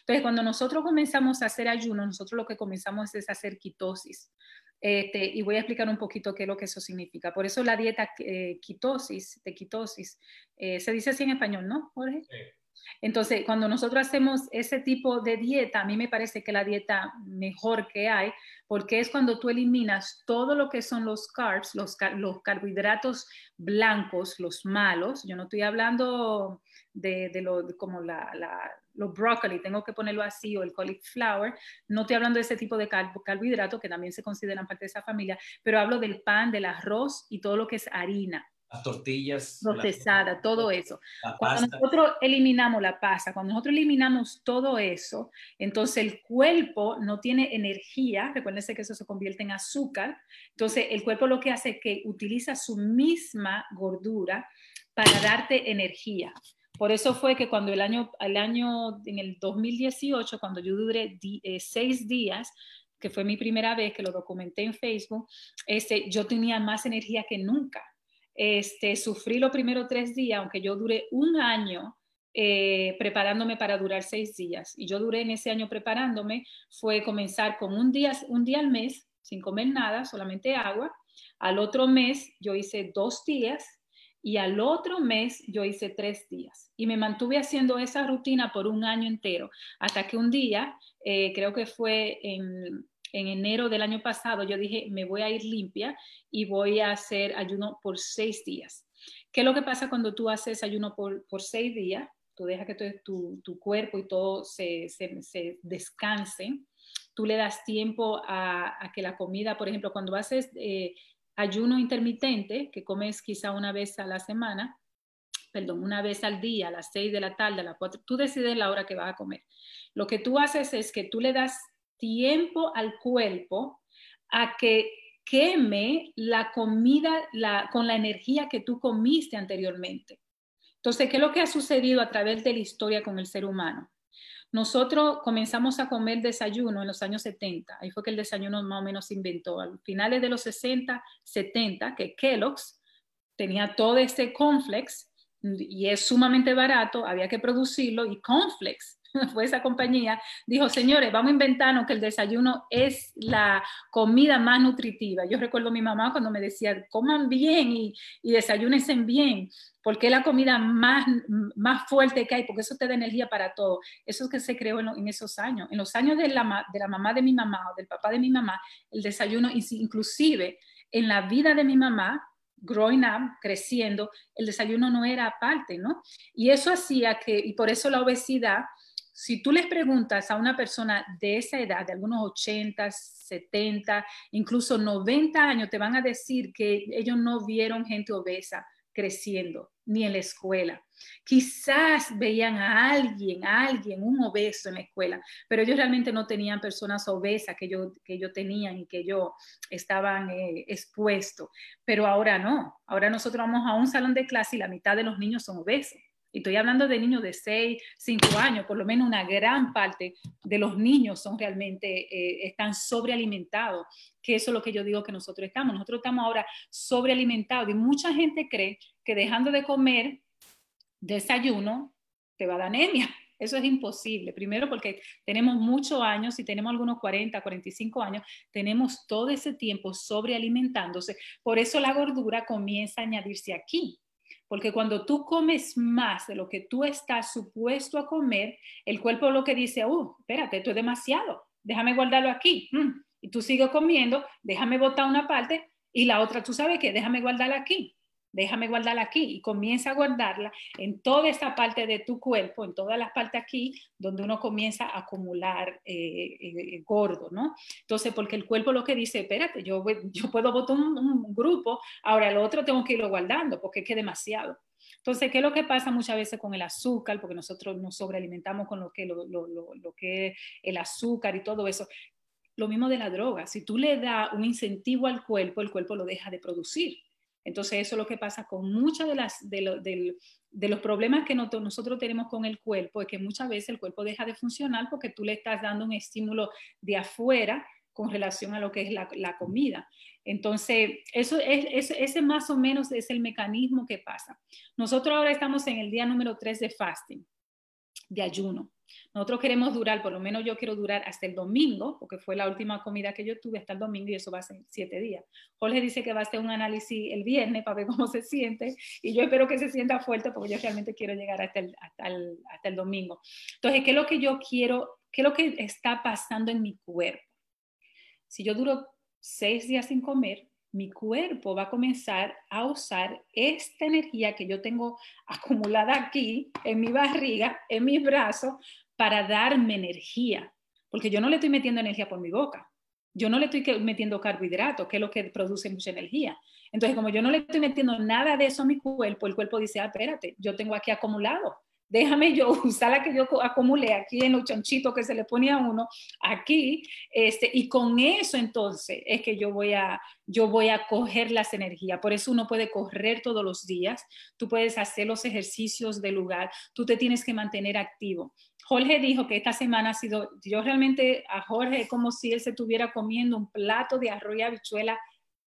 Entonces, cuando nosotros comenzamos a hacer ayuno, nosotros lo que comenzamos es hacer quitosis. Este, y voy a explicar un poquito qué es lo que eso significa. Por eso la dieta eh, quitosis, de quitosis, eh, se dice así en español, ¿no, Jorge? Sí. Entonces, cuando nosotros hacemos ese tipo de dieta, a mí me parece que la dieta mejor que hay, porque es cuando tú eliminas todo lo que son los carbs, los, los carbohidratos blancos, los malos. Yo no estoy hablando de, de lo como la, la, los brócoli, tengo que ponerlo así, o el cauliflower. No estoy hablando de ese tipo de carbohidratos que también se consideran parte de esa familia, pero hablo del pan, del arroz y todo lo que es harina las tortillas. Procesada, todo eso. Cuando nosotros eliminamos la pasta, cuando nosotros eliminamos todo eso, entonces el cuerpo no tiene energía, recuérdense que eso se convierte en azúcar, entonces el cuerpo lo que hace es que utiliza su misma gordura para darte energía. Por eso fue que cuando el año, el año en el 2018, cuando yo duré eh, seis días, que fue mi primera vez que lo documenté en Facebook, este, yo tenía más energía que nunca este, sufrí los primeros tres días, aunque yo duré un año eh, preparándome para durar seis días. Y yo duré en ese año preparándome, fue comenzar con un día, un día al mes, sin comer nada, solamente agua. Al otro mes yo hice dos días y al otro mes yo hice tres días. Y me mantuve haciendo esa rutina por un año entero, hasta que un día, eh, creo que fue en en enero del año pasado, yo dije, me voy a ir limpia y voy a hacer ayuno por seis días. ¿Qué es lo que pasa cuando tú haces ayuno por, seis días? Tú dejas que tu, cuerpo y todo se, se, se, descanse. Tú le das tiempo a, que la comida, por ejemplo, cuando haces eh, ayuno intermitente, que comes quizá una vez a la semana, perdón, una vez al día, a las seis de la tarde, a las cuatro, tú decides la hora que vas a comer. Lo que tú haces es que tú le das tiempo al cuerpo a que queme la comida con la energía que tú comiste anteriormente. Entonces, ¿qué es lo que ha sucedido a través de la historia con el ser humano? Nosotros comenzamos a comer desayuno en los años 70, ahí fue que el desayuno más o menos se inventó, a finales de los 60, 70, que Kellogg's tenía todo este complex y es sumamente barato, había que producirlo y Conflex fue esa compañía, dijo, señores, vamos a inventarnos que el desayuno es la comida más nutritiva. Yo recuerdo a mi mamá cuando me decía, coman bien y, y desayúnense bien, porque es la comida más, más fuerte que hay, porque eso te da energía para todo. Eso es que se creó en, esos años. En los años de la, de la mamá de mi mamá o del papá de mi mamá, el desayuno, inclusive en la vida de mi mamá, growing up, creciendo, el desayuno no era aparte, ¿no? Y eso hacía que, y por eso la obesidad, si tú les preguntas a una persona de esa edad, de algunos 80, 70, incluso 90 años, te van a decir que ellos no vieron gente obesa creciendo, ni en la escuela. Quizás veían a alguien, alguien, un obeso en la escuela, pero ellos realmente no tenían personas obesas que yo, que yo tenían y que yo estaban eh, expuestos. Pero ahora no. Ahora nosotros vamos a un salón de clase y la mitad de los niños son obesos. Y estoy hablando de niños de 6, 5 años, por lo menos una gran parte de los niños son realmente, eh, están sobrealimentados, que eso es lo que yo digo que nosotros estamos. Nosotros estamos ahora sobrealimentados y mucha gente cree que dejando de comer desayuno te va a dar anemia. Eso es imposible. Primero porque tenemos muchos años, y tenemos algunos 40, 45 años, tenemos todo ese tiempo sobrealimentándose. Por eso la gordura comienza a añadirse aquí. Porque cuando tú comes más de lo que tú estás supuesto a comer, el cuerpo lo que dice, uh, espérate, esto es demasiado, déjame guardarlo aquí. Mm. Y tú sigues comiendo, déjame botar una parte y la otra, tú sabes qué, déjame guardarla aquí déjame guardarla aquí y comienza a guardarla en toda esta parte de tu cuerpo, en todas las partes aquí, donde uno comienza a acumular eh, eh, gordo, ¿no? Entonces, porque el cuerpo lo que dice, espérate, yo, puedo botar un, grupo, ahora el otro tengo que irlo guardando porque es que demasiado. Entonces, ¿qué es lo que pasa muchas veces con el azúcar? Porque nosotros nos sobrealimentamos con lo que, lo que es el azúcar y todo eso. Lo mismo de la droga. Si tú le das un incentivo al cuerpo, el cuerpo lo deja de producir. Entonces eso es lo que pasa con muchos de, de, los problemas que nosotros tenemos con el cuerpo, es que muchas veces el cuerpo deja de funcionar porque tú le estás dando un estímulo de afuera con relación a lo que es la, comida. Entonces, eso es, ese más o menos es el mecanismo que pasa. Nosotros ahora estamos en el día número 3 de fasting, de ayuno. Nosotros queremos durar, por lo menos yo quiero durar hasta el domingo, porque fue la última comida que yo tuve hasta el domingo y eso va a ser siete días. Jorge dice que va a hacer un análisis el viernes para ver cómo se siente y yo espero que se sienta fuerte porque yo realmente quiero llegar hasta el, hasta el, hasta el domingo. Entonces, ¿qué es lo que yo quiero? ¿Qué es lo que está pasando en mi cuerpo? Si yo duro seis días sin comer, mi cuerpo va a comenzar a usar esta energía que yo tengo acumulada aquí, en mi barriga, en mis brazos, para darme energía. Porque yo no le estoy metiendo energía por mi boca. Yo no le estoy metiendo carbohidratos, que es lo que produce mucha energía. Entonces, como yo no le estoy metiendo nada de eso a mi cuerpo, el cuerpo dice, ah, espérate, yo tengo aquí acumulado déjame yo usar la que yo acumulé aquí en los chanchitos que se le pone a uno, aquí, este, y con eso entonces es que yo voy a, yo voy a coger las energías. Por eso uno puede correr todos los días, tú puedes hacer los ejercicios del lugar, tú te tienes que mantener activo. Jorge dijo que esta semana ha sido, yo realmente a Jorge es como si él se estuviera comiendo un plato de arroz y habichuela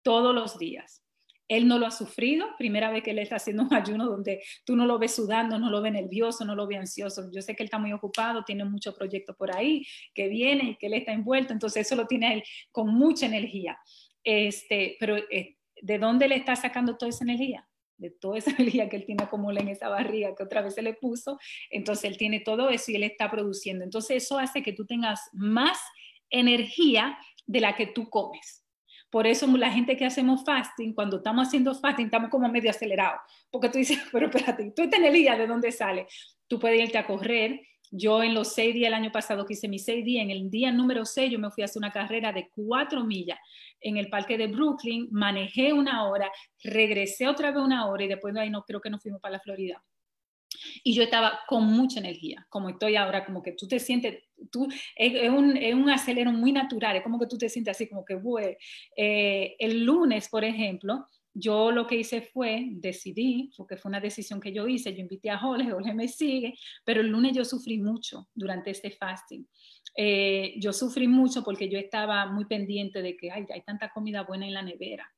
todos los días. Él no lo ha sufrido, primera vez que él está haciendo un ayuno donde tú no lo ves sudando, no lo ves nervioso, no lo ves ansioso. Yo sé que él está muy ocupado, tiene muchos proyectos por ahí que vienen y que él está envuelto, entonces eso lo tiene él con mucha energía. Este, pero eh, ¿de dónde le está sacando toda esa energía? de toda esa energía que él tiene acumulada en esa barriga que otra vez se le puso, entonces él tiene todo eso y él está produciendo. Entonces eso hace que tú tengas más energía de la que tú comes. Por eso la gente que hacemos fasting, cuando estamos haciendo fasting, estamos como medio acelerados, porque tú dices, pero espérate, tú en el día, ¿de dónde sale? Tú puedes irte a correr. Yo en los seis días el año pasado que hice mis seis días, en el día número seis yo me fui a hacer una carrera de cuatro millas en el parque de Brooklyn, manejé una hora, regresé otra vez una hora y después de ahí no creo que nos fuimos para la Florida. Y yo estaba con mucha energía, como estoy ahora, como que tú te sientes, tú, es, un, es, un, acelero muy natural, es como que tú te sientes así como que, bueno, eh, el lunes, por ejemplo, yo lo que hice fue, decidí, porque fue una decisión que yo hice, yo invité a Jorge, Jorge me sigue, pero el lunes yo sufrí mucho durante este fasting. Eh, yo sufrí mucho porque yo estaba muy pendiente de que hay tanta comida buena en la nevera.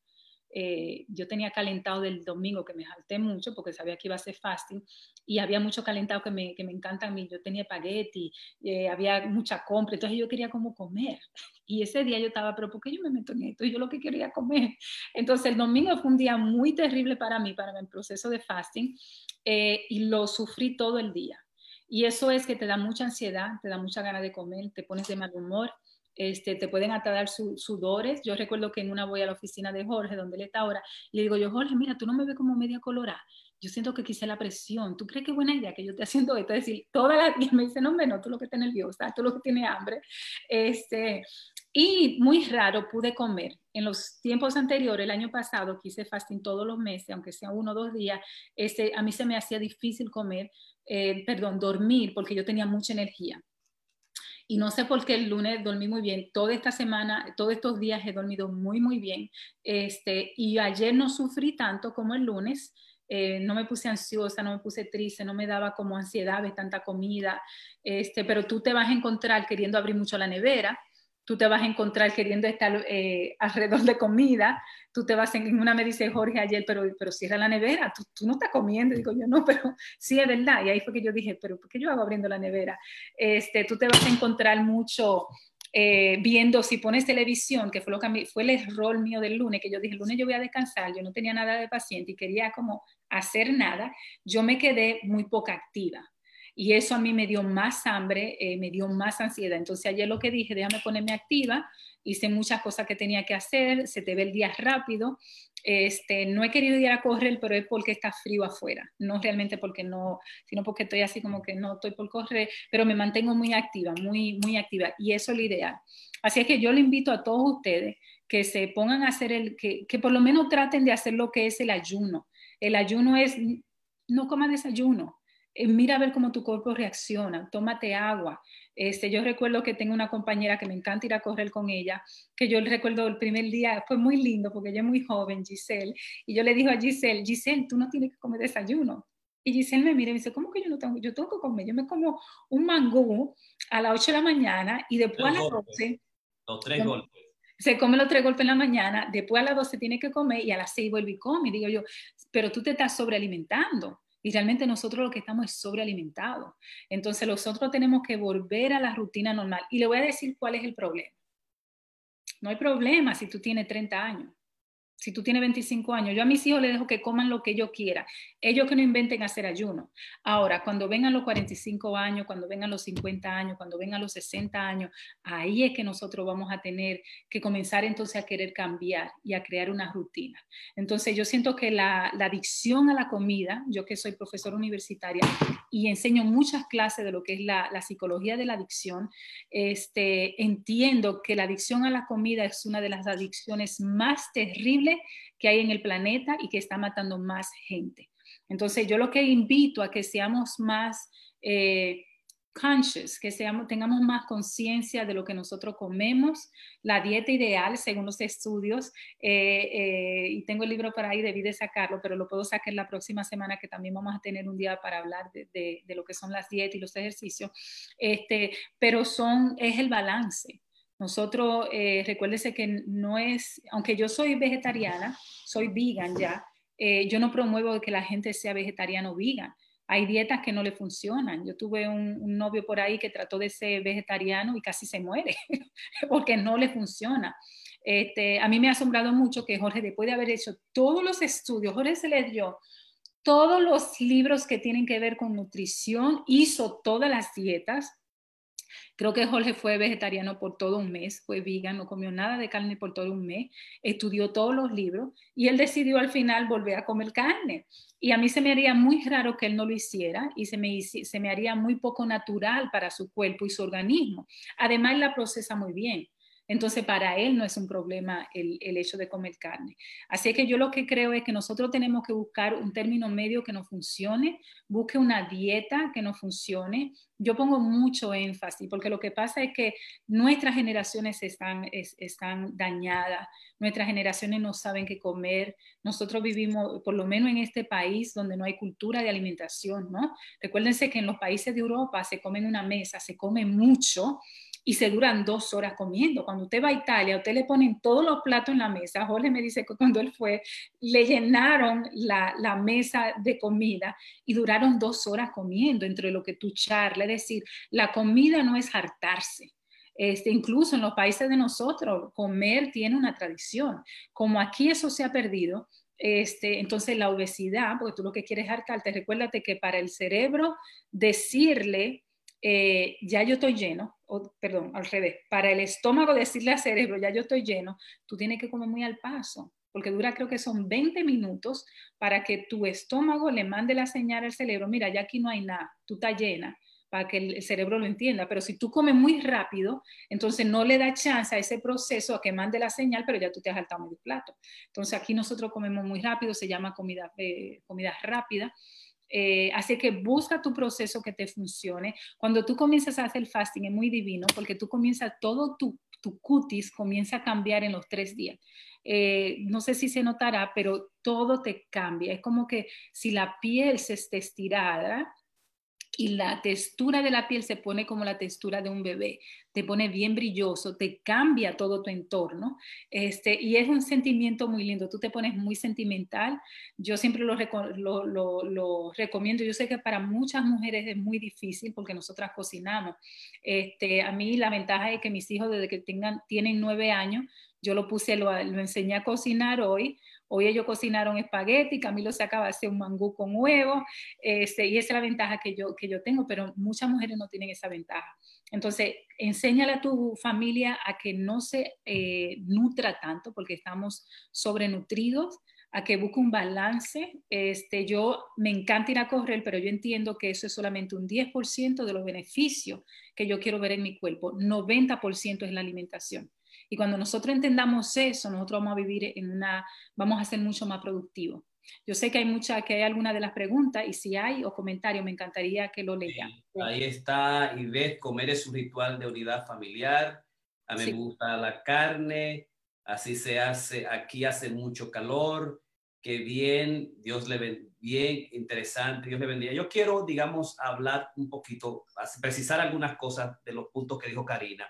Eh, yo tenía calentado del domingo que me jalté mucho porque sabía que iba a ser fasting y había mucho calentado que me, que me encanta a mí. Yo tenía espagueti, eh, había mucha compra, entonces yo quería como comer. Y ese día yo estaba, pero ¿por qué yo me meto en esto? Yo lo que quería comer. Entonces el domingo fue un día muy terrible para mí, para mi proceso de fasting, eh, y lo sufrí todo el día. Y eso es que te da mucha ansiedad, te da mucha ganas de comer, te pones de mal humor este, te pueden atar sudores. Yo recuerdo que en una voy a la oficina de Jorge, donde él está ahora, y le digo yo, Jorge, mira, tú no me ves como media colorada. Yo siento que quise la presión. ¿Tú crees que buena idea que yo esté haciendo esto? Es decir, toda la... Y me dice, no, hombre, no, tú lo que estás nerviosa, tú lo que tienes hambre. Este, y muy raro pude comer. En los tiempos anteriores, el año pasado, quise fasting todos los meses, aunque sea uno o dos días, este, a mí se me hacía difícil comer, eh, perdón, dormir, porque yo tenía mucha energía y no sé por qué el lunes dormí muy bien. Toda esta semana, todos estos días he dormido muy, muy bien. Este, y ayer no sufrí tanto como el lunes. Eh, no me puse ansiosa, no me puse triste, no me daba como ansiedad de tanta comida. Este, pero tú te vas a encontrar queriendo abrir mucho la nevera tú te vas a encontrar queriendo estar eh, alrededor de comida, tú te vas en una me dice Jorge ayer, pero, pero cierra la nevera, tú, tú, no estás comiendo, digo yo, no, pero sí es verdad, y ahí fue que yo dije, pero ¿por qué yo hago abriendo la nevera? Este, tú te vas a encontrar mucho eh, viendo, si pones televisión, que fue, lo que fue el error mío del lunes, que yo dije, el lunes yo voy a descansar, yo no tenía nada de paciente y quería como hacer nada, yo me quedé muy poca activa y eso a mí me dio más hambre, eh, me dio más ansiedad. Entonces ayer lo que dije, déjame ponerme activa, hice muchas cosas que tenía que hacer, se te ve el día rápido. Este, no he querido ir a correr, pero es porque está frío afuera, no realmente porque no, sino porque estoy así como que no estoy por correr, pero me mantengo muy activa, muy, muy activa y eso es lo ideal. Así es que yo le invito a todos ustedes que se pongan a hacer el, que, que por lo menos traten de hacer lo que es el ayuno. El ayuno es, no coma desayuno, mira a ver cómo tu cuerpo reacciona, tómate agua. Este, yo recuerdo que tengo una compañera que me encanta ir a correr con ella, que yo recuerdo el primer día, fue muy lindo porque ella es muy joven, Giselle, y yo le digo a Giselle, Giselle, tú no tienes que comer desayuno. Y Giselle me mira y me dice, ¿cómo que yo no tengo? Yo tengo que comer, yo me como un mangú a las 8 de la mañana y después a las 12... Los tres golpes se come los tres golpes en la mañana, después a las 12 tiene que comer y a las 6 vuelve y come. Y digo yo, pero tú te estás sobrealimentando. Y realmente nosotros lo que estamos es sobrealimentados. Entonces nosotros tenemos que volver a la rutina normal. Y le voy a decir cuál es el problema. No hay problema si tú tienes 30 años si tú tienes 25 años, yo a mis hijos les dejo que coman lo que ellos quieran, ellos que no inventen hacer ayuno. Ahora, cuando vengan los 45 años, cuando vengan los 50 años, cuando vengan los 60 años, ahí es que nosotros vamos a tener que comenzar entonces a querer cambiar y a crear una rutina. Entonces, yo siento que la, adicción a la comida, yo que soy profesora universitaria y enseño muchas clases de lo que es la, la psicología de la adicción, este, entiendo que la adicción a la comida es una de las adicciones más terribles que hay en el planeta y que está matando más gente. Entonces yo lo que invito a que seamos más eh, conscious, que seamos, tengamos más conciencia de lo que nosotros comemos, la dieta ideal según los estudios, eh, eh, y tengo el libro para ahí, debí de sacarlo, pero lo puedo sacar la próxima semana que también vamos a tener un día para hablar de, de lo que son las dietas y los ejercicios, este, pero son, es el balance. Nosotros, eh, recuérdese que no es, aunque yo soy vegetariana, soy vegan ya, eh, yo no promuevo que la gente sea vegetariano o vegan. Hay dietas que no le funcionan. Yo tuve un, novio por ahí que trató de ser vegetariano y casi se muere porque no le funciona. Este, a mí me ha asombrado mucho que Jorge, después de haber hecho todos los estudios, Jorge se le dio todos los libros que tienen que ver con nutrición, hizo todas las dietas, Creo que Jorge fue vegetariano por todo un mes, fue vegan, no comió nada de carne por todo un mes, estudió todos los libros y él decidió al final volver a comer carne. Y a mí se me haría muy raro que él no lo hiciera y se me, se me haría muy poco natural para su cuerpo y su organismo. Además, la procesa muy bien. Entonces, para él no es un problema el, hecho de comer carne. Así que yo lo que creo es que nosotros tenemos que buscar un término medio que nos funcione, busque una dieta que nos funcione. Yo pongo mucho énfasis porque lo que pasa es que nuestras generaciones están, es, están dañadas, nuestras generaciones no saben qué comer. Nosotros vivimos, por lo menos en este país, donde no hay cultura de alimentación, ¿no? Recuérdense que en los países de Europa se come en una mesa, se come mucho y se duran dos horas comiendo. Cuando usted va a Italia, usted le ponen todos los platos en la mesa. Jorge me dice que cuando él fue, le llenaron la, la mesa de comida y duraron dos horas comiendo entre lo que tú charlas. Es decir, la comida no es hartarse. Este, incluso en los países de nosotros, comer tiene una tradición. Como aquí eso se ha perdido, este, entonces la obesidad, porque tú lo que quieres es hartarte, recuérdate que para el cerebro decirle eh, ya yo estoy lleno, o, perdón, al revés, para el estómago decirle al cerebro, ya yo estoy lleno, tú tienes que comer muy al paso, porque dura creo que son 20 minutos para que tu estómago le mande la señal al cerebro, mira, ya aquí no hay nada, tú estás llena, para que el cerebro lo entienda. Pero si tú comes muy rápido, entonces no le da chance a ese proceso a que mande la señal, pero ya tú te has saltado medio plato. Entonces aquí nosotros comemos muy rápido, se llama comida, eh, comida rápida. Eh, así que busca tu proceso que te funcione. Cuando tú comienzas a hacer fasting es muy divino porque tú comienzas, todo tu, cutis comienza a cambiar en los tres días. Eh, no sé si se notará, pero todo te cambia. Es como que si la piel se está estirada, y la textura de la piel se pone como la textura de un bebé, te pone bien brilloso, te cambia todo tu entorno, este, y es un sentimiento muy lindo, tú te pones muy sentimental, yo siempre lo, lo, recomiendo, yo sé que para muchas mujeres es muy difícil porque nosotras cocinamos, este, a mí la ventaja es que mis hijos desde que tengan, tienen nueve años, yo lo puse, lo, lo enseñé a cocinar hoy, Hoy ellos cocinaron espagueti, Camilo se acaba de hacer un mangú con huevo, este, y esa es la ventaja que yo, que yo tengo, pero muchas mujeres no tienen esa ventaja. Entonces, enséñale a tu familia a que no se eh, nutra tanto, porque estamos sobrenutridos, a que busque un balance. Este, yo me encanta ir a correr, pero yo entiendo que eso es solamente un 10% de los beneficios que yo quiero ver en mi cuerpo. 90% es la alimentación. Y cuando nosotros entendamos eso, nosotros vamos a vivir en una, vamos a ser mucho más productivos. Yo sé que hay mucha, que hay alguna de las preguntas y si hay o comentarios, me encantaría que lo lean. ahí está Ivette, comer es un ritual de unidad familiar. A mí me gusta la carne, así se hace, aquí hace mucho calor, qué bien, Dios le bendiga, bien interesante, Dios le bendiga. Yo quiero, digamos, hablar un poquito, precisar algunas cosas de los puntos que dijo Karina,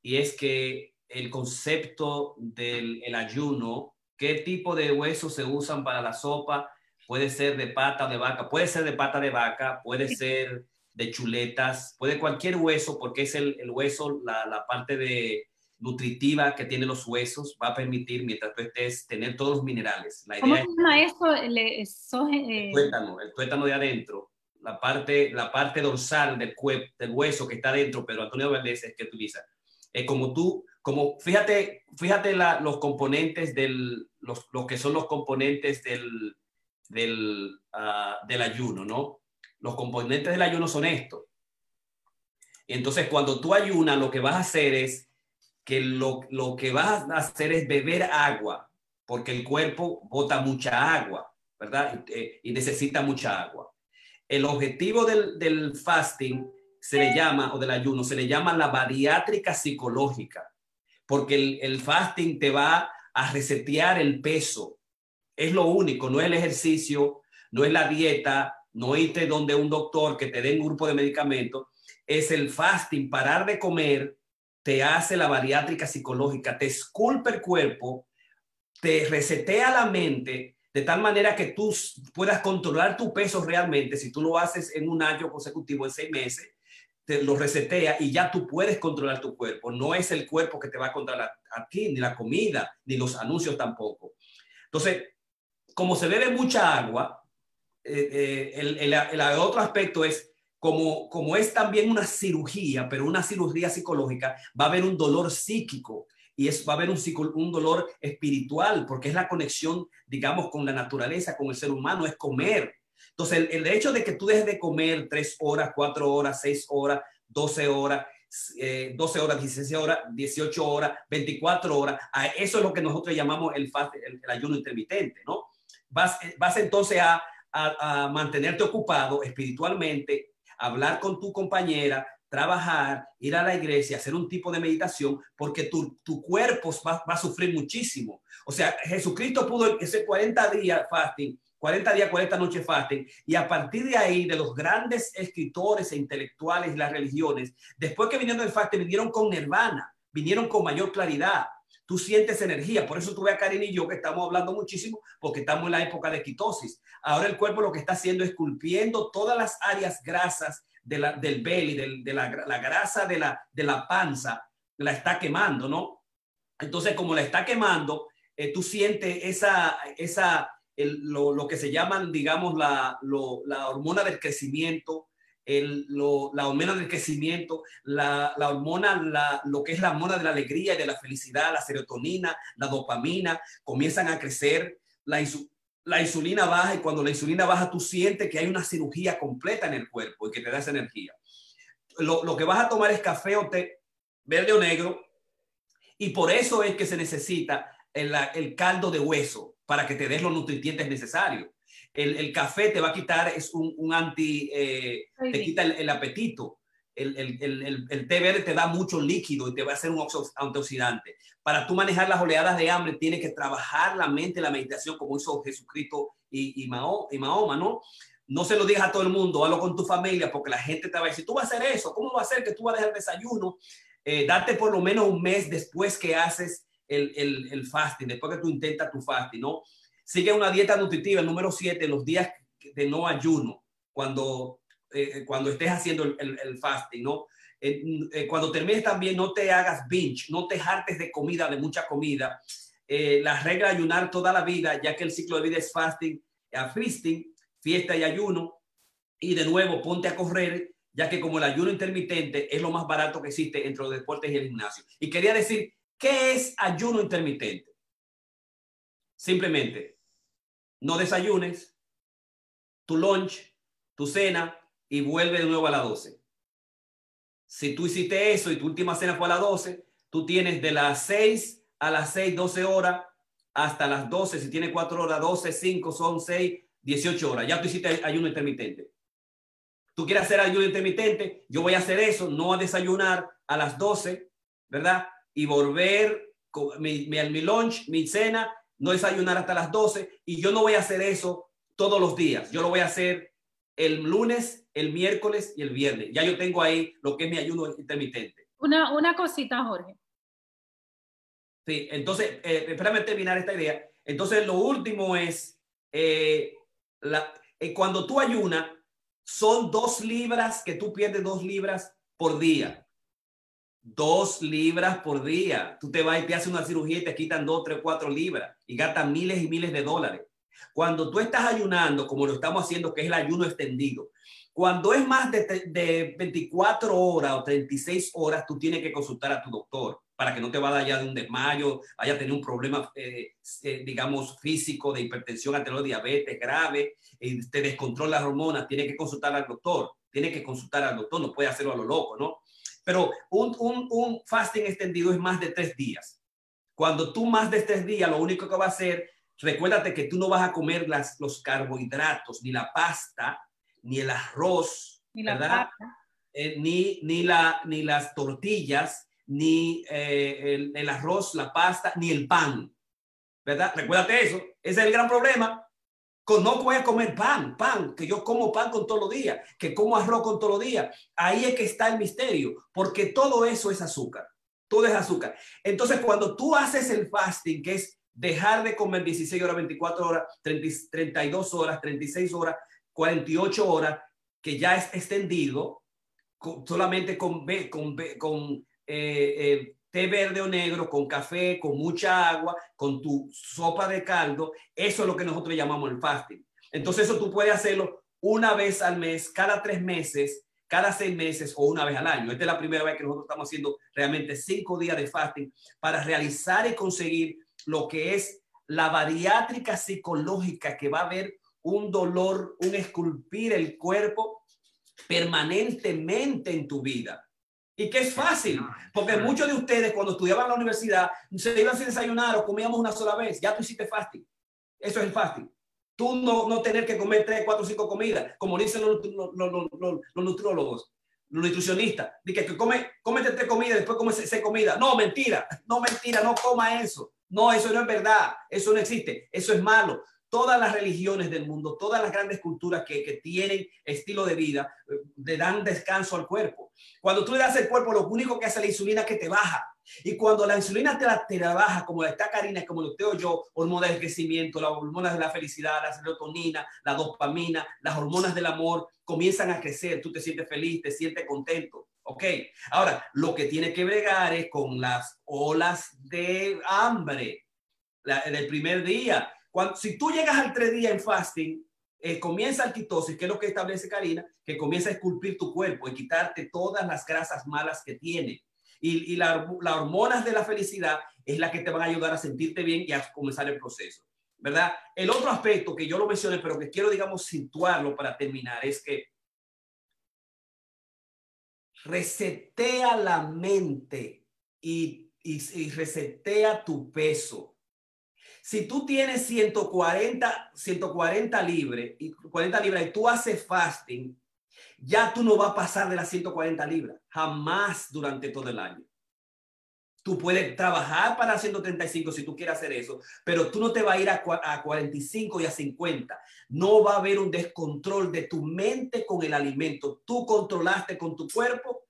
y es que el concepto del ayuno, qué tipo de huesos se usan para la sopa, puede ser de pata de vaca, puede ser de pata de vaca, puede ser de chuletas, puede cualquier hueso, porque es el, hueso, la, parte de nutritiva que tiene los huesos, va a permitir, mientras tú estés, tener todos los minerales. La ¿Cómo se llama eso? El, eh, tuétano, el tuétano de adentro, la parte, la parte dorsal del, del hueso que está adentro, pero Antonio Valdés es que utiliza. Es como tú como fíjate, fíjate los componentes del, los, que son los componentes del, del, ah, del ayuno, ¿no? Los componentes del ayuno son estos. Entonces, cuando tú ayunas, lo que vas a hacer es que lo, lo que vas a hacer es beber agua, porque el cuerpo bota mucha agua, ¿verdad? Y, eh, y necesita mucha agua. El objetivo del, del fasting se le llama, o del ayuno, se le llama la bariátrica psicológica porque el, fasting te va a resetear el peso. Es lo único, no es el ejercicio, no es la dieta, no irte donde un doctor que te dé un grupo de medicamentos, es el fasting, parar de comer, te hace la bariátrica psicológica, te esculpe el cuerpo, te resetea la mente de tal manera que tú puedas controlar tu peso realmente, si tú lo haces en un año consecutivo, en seis meses, lo resetea y ya tú puedes controlar tu cuerpo. No es el cuerpo que te va a controlar a, ti, ni la comida, ni los anuncios tampoco. Entonces, como se bebe mucha agua, eh, eh, el, el, otro aspecto es como, como es también una cirugía, pero una cirugía psicológica, va a haber un dolor psíquico y es, va a haber un, un dolor espiritual, porque es la conexión, digamos, con la naturaleza, con el ser humano, es comer. Entonces, el, hecho de que tú dejes de comer tres horas, cuatro horas, seis horas, doce horas, 12 eh, horas, 16 horas, 18 horas, 24 horas. Eso es lo que nosotros llamamos el, el, ayuno intermitente, ¿no? Vas, vas entonces a, a, mantenerte ocupado espiritualmente, hablar con tu compañera, trabajar, ir a la iglesia, hacer un tipo de meditación, porque tu, tu cuerpo va, va, a sufrir muchísimo. O sea, Jesucristo pudo ese 40 días fasting 40 días, 40 noches fasten. Y a partir de ahí, de los grandes escritores e intelectuales las religiones, después que vinieron del faste, vinieron con nirvana, vinieron con mayor claridad. Tú sientes energía. Por eso tú ves a Karin y yo que estamos hablando muchísimo, porque estamos en la época de quitosis. Ahora el cuerpo lo que está haciendo es esculpiendo todas las áreas grasas de la, del belly, de la, grasa de la, de la panza, la está quemando, ¿no? Entonces, como la está quemando, eh, tú sientes esa, esa, lo, que se llaman, digamos, la, la hormona del crecimiento, el, la hormona del crecimiento, la, la hormona, la, lo que es la hormona de la alegría y de la felicidad, la serotonina, la dopamina, comienzan a crecer, la, la insulina baja y cuando la insulina baja tú sientes que hay una cirugía completa en el cuerpo y que te da esa energía. Lo, lo que vas a tomar es café o té, verde o negro, y por eso es que se necesita el, el caldo de hueso para que te des los nutrientes necesarios. El, el café te va a quitar, es un, un anti, eh, te quita el, el apetito. El, el, té verde te da mucho líquido y te va a hacer un antioxidante. Para tú manejar las oleadas de hambre, tienes que trabajar la mente, la meditación, como hizo Jesucristo y, y, y Mahoma, ¿no? No se lo digas a todo el mundo, hazlo con tu familia, porque la gente te va a decir, tú vas a hacer eso, ¿cómo va a ser que tú vas a dejar el desayuno? Eh, date por lo menos un mes después que haces el, el, el fasting, después que tú intentas tu fasting, ¿no? Sigue una dieta nutritiva, el número 7, los días de no ayuno, cuando, eh, cuando estés haciendo el, el, fasting, ¿no? Eh, cuando termines también, no te hagas binge, no te hartes de comida, de mucha comida. Eh, la regla de ayunar toda la vida, ya que el ciclo de vida es fasting, feasting, fiesta y ayuno. Y de nuevo, ponte a correr, ya que como el ayuno intermitente es lo más barato que existe entre los deportes y el gimnasio. Y quería decir ¿Qué es ayuno intermitente? Simplemente, no desayunes, tu lunch, tu cena y vuelve de nuevo a las 12. Si tú hiciste eso y tu última cena fue a las 12, tú tienes de las 6 a las 6, 12 horas, hasta las 12, si tienes 4 horas, 12, 5, son 6, 18 horas. Ya tú hiciste ayuno intermitente. Tú quieres hacer ayuno intermitente, yo voy a hacer eso, no a desayunar a las 12, ¿verdad? Y volver mi, mi lunch, mi cena, no desayunar hasta las 12 y yo no voy a hacer eso todos los días. Yo lo voy a hacer el lunes, el miércoles y el viernes. Ya yo tengo ahí lo que es mi ayuno intermitente. Una, una cosita, Jorge. Sí, entonces, eh, espérame terminar esta idea. Entonces, lo último es, eh, la, eh, cuando tú ayunas, son dos libras que tú pierdes dos libras por día dos libras por día. Tú te vas y te haces una cirugía y te quitan dos, tres, cuatro libras y gastas miles y miles de dólares. Cuando tú estás ayunando, como lo estamos haciendo, que es el ayuno extendido, cuando es más de, de 24 horas o 36 horas, tú tienes que consultar a tu doctor para que no te vaya a dar un desmayo, vaya a tener un problema, eh, eh, digamos, físico de hipertensión arterial, diabetes grave, y te descontrola las hormonas, tienes que consultar al doctor, tienes que consultar al doctor, no puede hacerlo a lo loco, ¿no? Pero un, un, un fasting extendido es más de tres días. Cuando tú más de tres días, lo único que va a hacer, recuérdate que tú no vas a comer las, los carbohidratos, ni la pasta, ni el arroz, ni la ¿verdad? Eh, ni, ni, la, ni las tortillas, ni eh, el, el, arroz, la pasta, ni el pan. ¿Verdad? Recuérdate eso. Ese es el gran problema no voy a comer pan, pan, que yo como pan con todos los días, que como arroz con todos los días. Ahí es que está el misterio, porque todo eso es azúcar, todo es azúcar. Entonces, cuando tú haces el fasting, que es dejar de comer 16 horas, 24 horas, 30, 32 horas, 36 horas, 48 horas, que ya es extendido, con, solamente con, con, con eh, eh, té verde o negro, con café, con mucha agua, con tu sopa de caldo. Eso es lo que nosotros llamamos el fasting. Entonces eso tú puedes hacerlo una vez al mes, cada tres meses, cada seis meses o una vez al año. Esta es la primera vez que nosotros estamos haciendo realmente cinco días de fasting para realizar y conseguir lo que es la bariátrica psicológica que va a haber un dolor, un esculpir el cuerpo permanentemente en tu vida Y que es fácil, porque muchos de ustedes cuando estudiaban en la universidad se iban sin desayunar o comíamos una sola vez. Ya tú hiciste fasting. Eso es el fasting. Tú no, no tener que comer tres, cuatro, cinco comidas, como dicen los, los, los, los nutrólogos, los nutricionistas. Dice que come, cómete tres comidas, después come seis comidas. No, mentira, no, mentira, no coma eso. No, eso no es verdad, eso no existe, eso es malo todas las religiones del mundo, todas las grandes culturas que, que, tienen estilo de vida, eh, le dan descanso al cuerpo. Cuando tú le das al cuerpo, lo único que hace la insulina es que te baja. Y cuando la insulina te la, te la baja, como la está Karina, como lo tengo yo, hormonas del crecimiento, las hormonas de la felicidad, la serotonina, la dopamina, las hormonas del amor, comienzan a crecer, tú te sientes feliz, te sientes contento. Ok, ahora lo que tiene que bregar es con las olas de hambre la, del primer día cuando, si tú llegas al tres días en fasting, eh, comienza el quitosis, que es lo que establece Karina, que comienza a esculpir tu cuerpo y quitarte todas las grasas malas que tiene. Y, y las hormonas de la felicidad es la que te van a ayudar a sentirte bien y a comenzar el proceso, ¿verdad? El otro aspecto que yo lo mencioné, pero que quiero, digamos, situarlo para terminar, es que resetea la mente y, y, y resetea tu peso. Si tú tienes 140, 140 libras y 40 libras y tú haces fasting, ya tú no vas a pasar de las 140 libras, jamás durante todo el año. Tú puedes trabajar para 135 si tú quieres hacer eso, pero tú no te vas a ir a, a 45 y a 50. No va a haber un descontrol de tu mente con el alimento. Tú controlaste con tu cuerpo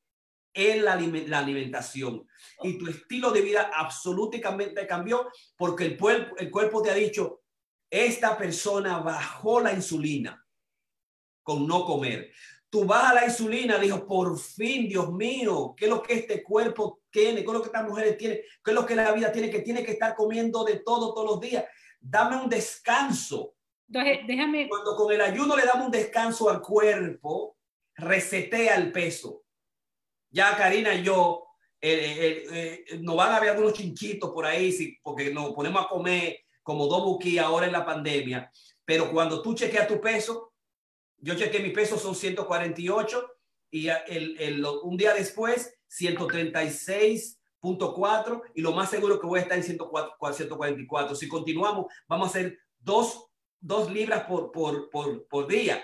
en la, alimentación y tu estilo de vida absolutamente cambió porque el, el cuerpo te ha dicho, esta persona bajó la insulina con no comer. Tú bajas la insulina, dijo, por fin, Dios mío, ¿qué es lo que este cuerpo tiene? ¿Qué es lo que estas mujeres tienen? ¿Qué es lo que la vida tiene? Que tiene que estar comiendo de todo todos los días. Dame un descanso. Entonces, déjame. Cuando con el ayuno le damos un descanso al cuerpo, resetea el peso ya Karina y yo eh, eh, eh, nos van a ver algunos chinchitos por ahí, sí, porque nos ponemos a comer como dos buquí ahora en la pandemia. Pero cuando tú chequeas tu peso, yo chequeé mi peso son 148 y el, el, un día después 136.4 y lo más seguro que voy a estar en 104, 144. Si continuamos, vamos a hacer dos, dos libras por, por, por, por día.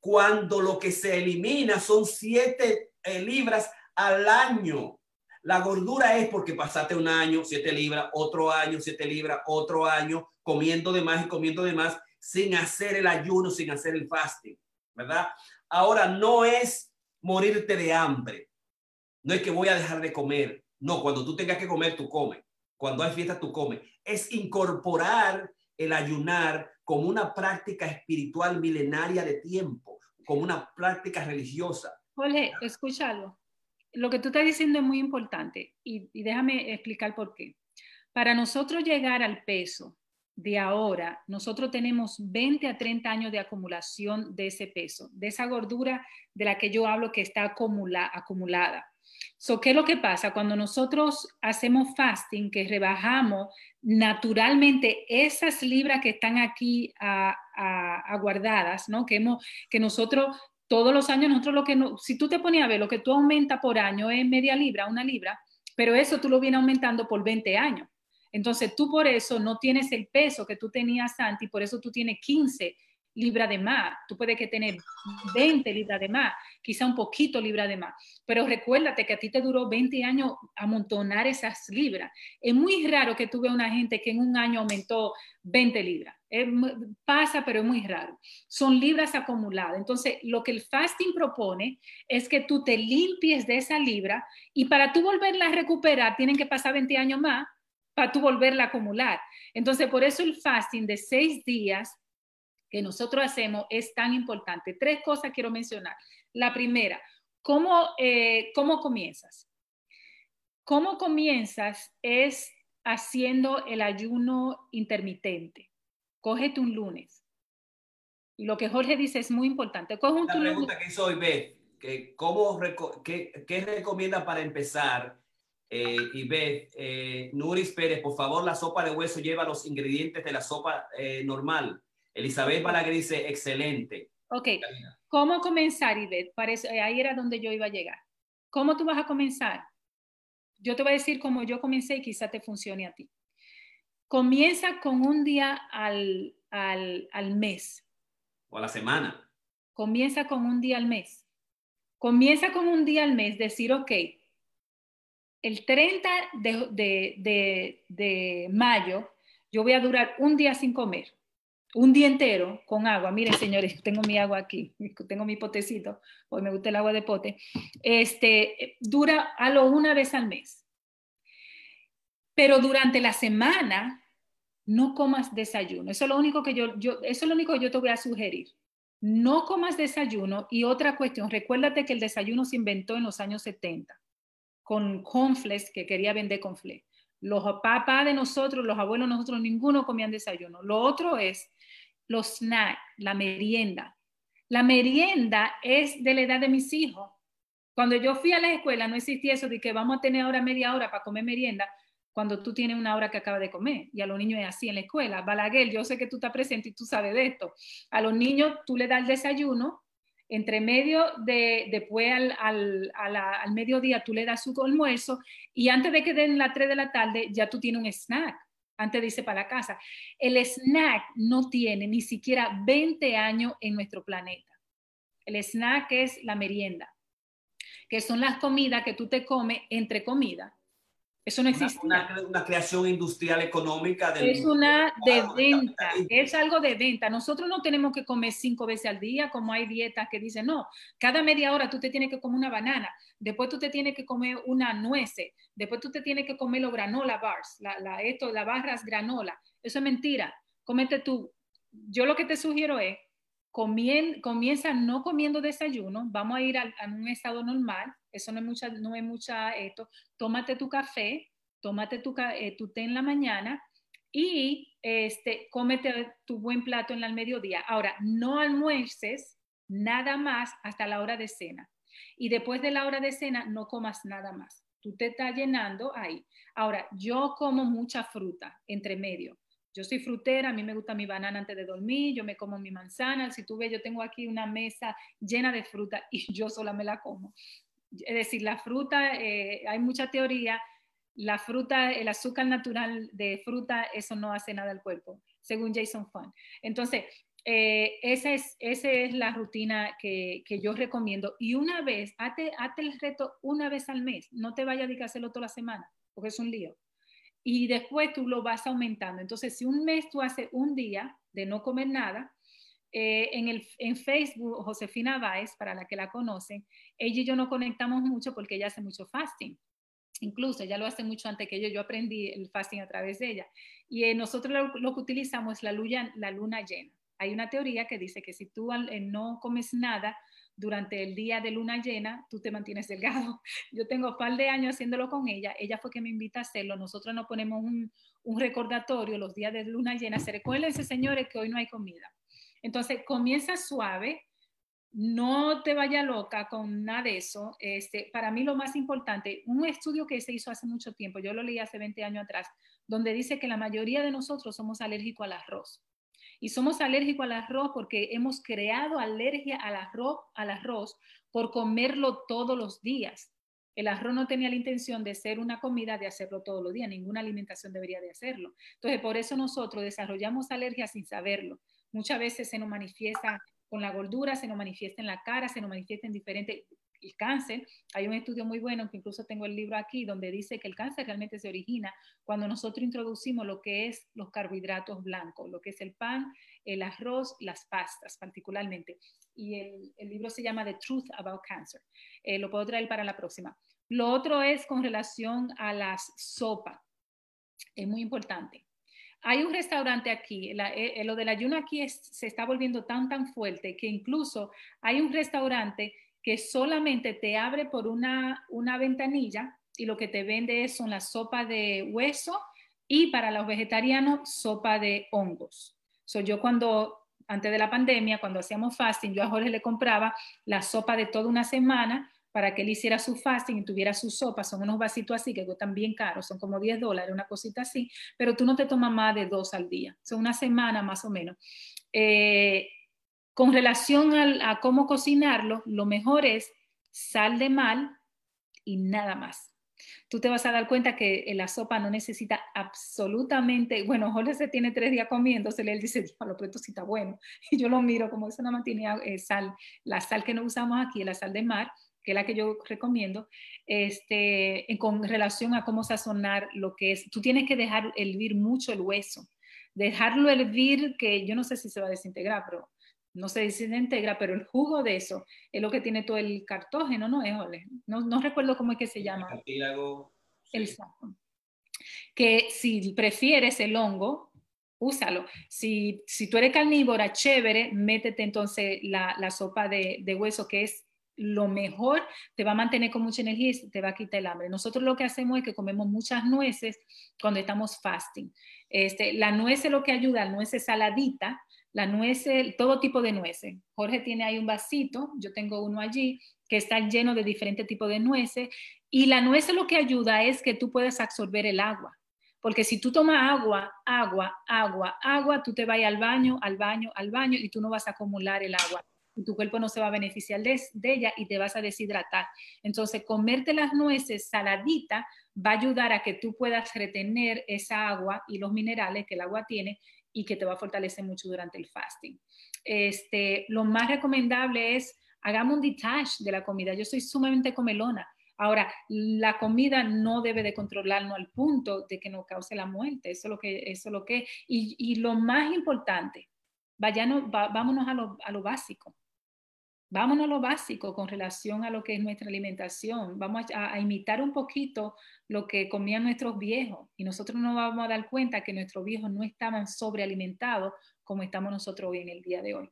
Cuando lo que se elimina son 7 libras al año. La gordura es porque pasaste un año, siete libras, otro año, siete libras, otro año, comiendo de más y comiendo de más, sin hacer el ayuno, sin hacer el fasting, ¿verdad? Ahora, no es morirte de hambre. No es que voy a dejar de comer. No, cuando tú tengas que comer, tú comes. Cuando hay fiesta, tú comes. Es incorporar el ayunar como una práctica espiritual milenaria de tiempo, como una práctica religiosa. Jorge, escúchalo lo que tú estás diciendo es muy importante y, déjame explicar por qué. Para nosotros llegar al peso de ahora, nosotros tenemos 20 a 30 años de acumulación de ese peso, de esa gordura de la que yo hablo que está acumula, acumulada. So, ¿Qué es lo que pasa? Cuando nosotros hacemos fasting, que rebajamos naturalmente esas libras que están aquí aguardadas, ¿no? Que nosotros todos los años nosotros lo que no, si tú te ponías a ver lo que tú aumentas por año es media libra, una libra, pero eso tú lo vienes aumentando por 20 años. Entonces tú por eso no tienes el peso que tú tenías antes y por eso tú tienes 15 libra de más, tú puedes que tener 20 libras de más, quizá un poquito libra de más, pero recuérdate que a ti te duró 20 años amontonar esas libras. Es muy raro que tú veas una gente que en un año aumentó 20 libras. pasa, pero es muy raro. Son libras acumuladas. Entonces, lo que el fasting propone es que tú te limpies de esa libra y para tú volverla a recuperar tienen que pasar 20 años más para tú volverla a acumular. Entonces, por eso el fasting de seis días que nosotros hacemos es tan importante. Tres cosas quiero mencionar. La primera, ¿cómo, eh, ¿cómo comienzas? ¿Cómo comienzas? Es haciendo el ayuno intermitente. Cógete un lunes. Y lo que Jorge dice es muy importante. Coge La pregunta que hizo hoy, Beth, que cómo, qué, qué, recomienda para empezar? Eh, y Beth, eh, Nuris Pérez, por favor, la sopa de hueso lleva los ingredientes de la sopa eh, normal. Elizabeth Balaguer dice, excelente. Ok, ¿cómo comenzar, Ivette? Parece, ahí era donde yo iba a llegar. ¿Cómo tú vas a comenzar? Yo te voy a decir cómo yo comencé y quizá te funcione a ti. Comienza con un día al, al, al mes. O a la semana. Comienza con un día al mes. Comienza con un día al mes, decir, ok, el 30 de, de, de, de mayo yo voy a durar un día sin comer un día entero con agua. Miren, señores, tengo mi agua aquí, tengo mi potecito, hoy me gusta el agua de pote. Este, dura a lo una vez al mes. Pero durante la semana no comas desayuno. Eso es lo único que yo, yo, eso es lo único que yo te voy a sugerir. No comas desayuno. Y otra cuestión, recuérdate que el desayuno se inventó en los años 70 con confles que quería vender confles. Los papás de nosotros, los abuelos de nosotros, ninguno comían desayuno. Lo otro es los snacks, la merienda. La merienda es de la edad de mis hijos. Cuando yo fui a la escuela no existía eso de que vamos a tener ahora media hora para comer merienda cuando tú tienes una hora que acaba de comer. Y a los niños es así en la escuela. Balaguer, yo sé que tú estás presente y tú sabes de esto. A los niños tú le das el desayuno, entre medio de, después al, al, al, mediodía tú le das su almuerzo y antes de que den las 3 de la tarde ya tú tienes un snack antes de irse para la casa. El snack no tiene ni siquiera 20 años en nuestro planeta. El snack es la merienda, que son las comidas que tú te comes entre comidas eso no existe. Una, una, creación industrial económica. es una de venta, es algo de venta. Nosotros no tenemos que comer cinco veces al día, como hay dietas que dicen, no, cada media hora tú te tienes que comer una banana, después tú te tienes que comer una nuez, después tú te tienes que comer los granola bars, la, la, esto, las barras granola. Eso es mentira. Comete tú. Yo lo que te sugiero es, comien, comienza no comiendo desayuno, vamos a ir a, a un estado normal, eso no es mucha, no es mucha esto, tómate tu café, tómate tu, eh, tu té en la mañana y este, cómete tu buen plato en el mediodía. Ahora, no almuerces nada más hasta la hora de cena. Y después de la hora de cena, no comas nada más. Tú te estás llenando ahí. Ahora, yo como mucha fruta entre medio. Yo soy frutera, a mí me gusta mi banana antes de dormir, yo me como mi manzana. Si tú ves, yo tengo aquí una mesa llena de fruta y yo sola me la como es decir, la fruta, eh, hay mucha teoría, la fruta, el azúcar natural de fruta, eso no hace nada al cuerpo, según Jason Fun. Entonces, eh, esa, es, esa es la rutina que, que, yo recomiendo. Y una vez, hazte, el reto una vez al mes, no te vayas a hacerlo toda la semana, porque es un lío. Y después tú lo vas aumentando. Entonces, si un mes tú haces un día de no comer nada, eh, en, el, en Facebook, Josefina Báez, para la que la conocen, ella y yo no conectamos mucho porque ella hace mucho fasting. Incluso ella lo hace mucho antes que yo, yo aprendí el fasting a través de ella. Y eh, nosotros lo, que utilizamos es la luna, la luna llena. Hay una teoría que dice que si tú eh, no comes nada durante el día de luna llena, tú te mantienes delgado. Yo tengo un par de años haciéndolo con ella. Ella fue que me invita a hacerlo. Nosotros nos ponemos un, un recordatorio los días de luna llena. Se recuérdense, señores, que hoy no hay comida entonces, comienza suave, no te vaya loca con nada de eso. Este, para mí lo más importante, un estudio que se hizo hace mucho tiempo, yo lo leí hace 20 años atrás, donde dice que la mayoría de nosotros somos alérgicos al arroz. Y somos alérgicos al arroz porque hemos creado alergia al arroz, al arroz por comerlo todos los días. El arroz no tenía la intención de ser una comida, de hacerlo todos los días. Ninguna alimentación debería de hacerlo. Entonces, por eso nosotros desarrollamos alergia sin saberlo. Muchas veces se nos manifiesta con la gordura, se nos manifiesta en la cara, se nos manifiesta en diferentes... El cáncer, hay un estudio muy bueno, que incluso tengo el libro aquí, donde dice que el cáncer realmente se origina cuando nosotros introducimos lo que es los carbohidratos blancos, lo que es el pan, el arroz, las pastas particularmente. Y el, libro se llama The Truth About Cancer. Eh, lo puedo traer para la próxima. Lo otro es con relación a las sopas. Es muy importante hay un restaurante aquí, eh, eh, lo del ayuno aquí se está volviendo tan, tan fuerte que incluso hay un restaurante que solamente te abre por una, una ventanilla y lo que te vende son la sopa de hueso y para los vegetarianos sopa de hongos. So, yo cuando, antes de la pandemia, cuando hacíamos fasting, yo a Jorge le compraba la sopa de toda una semana para que él hiciera su fasting y tuviera su sopa. Son unos vasitos así que cuestan bien caros, son como 10 dólares, una cosita así, pero tú no te tomas más de dos al día, son una semana más o menos. Eh, con relación a cómo cocinarlo, lo mejor es sal de mal, y nada más. Tú te vas a dar cuenta que la sopa no necesita absolutamente, bueno, Jorge se tiene tres días comiéndose, él dice, lo pero esto sí está bueno. Y yo lo miro como eso nada más tiene eh, sal, la sal que no usamos aquí, la sal de mar, que es la que yo recomiendo, este, con relación a cómo sazonar lo que es. Tú tienes que dejar hervir mucho el hueso, dejarlo hervir, que yo no sé si se va a desintegrar, pero no se desintegra, pero el jugo de eso es lo que tiene todo el cartógeno, ¿no? No, no recuerdo cómo es que se llama. El saco. Que si prefieres el hongo, úsalo. Si, si tú eres carnívora, chévere, métete entonces la, la sopa de, de, hueso, que es lo mejor, te va a mantener con mucha energía y te va a quitar el hambre. Nosotros lo que hacemos es que comemos muchas nueces cuando estamos fasting. Este, la nuez es lo que ayuda, la nuez es saladita, la nuez, todo tipo de nueces. Jorge tiene ahí un vasito, yo tengo uno allí, que está lleno de diferentes tipos de nueces. Y la nuez lo que ayuda es que tú puedas absorber el agua. Porque si tú tomas agua, agua, agua, agua, tú te vas al baño, al baño, al baño y tú no vas a acumular el agua. Tu cuerpo no se va a beneficiar de, ella y te vas a deshidratar. Entonces, comerte las nueces saladita va a ayudar a que tú puedas retener esa agua y los minerales que el agua tiene y que te va a fortalecer mucho durante el fasting. Este, lo más recomendable es hagamos un detach de la comida. Yo soy sumamente comelona. Ahora, la comida no debe de controlarnos al punto de que nos cause la muerte. Eso es lo que, eso es lo que, y, y lo más importante, vayanos, vámonos a lo, a lo básico. Vámonos a lo básico con relación a lo que es nuestra alimentación. Vamos a, imitar un poquito lo que comían nuestros viejos y nosotros nos vamos a dar cuenta que nuestros viejos no estaban sobrealimentados como estamos nosotros hoy en el día de hoy.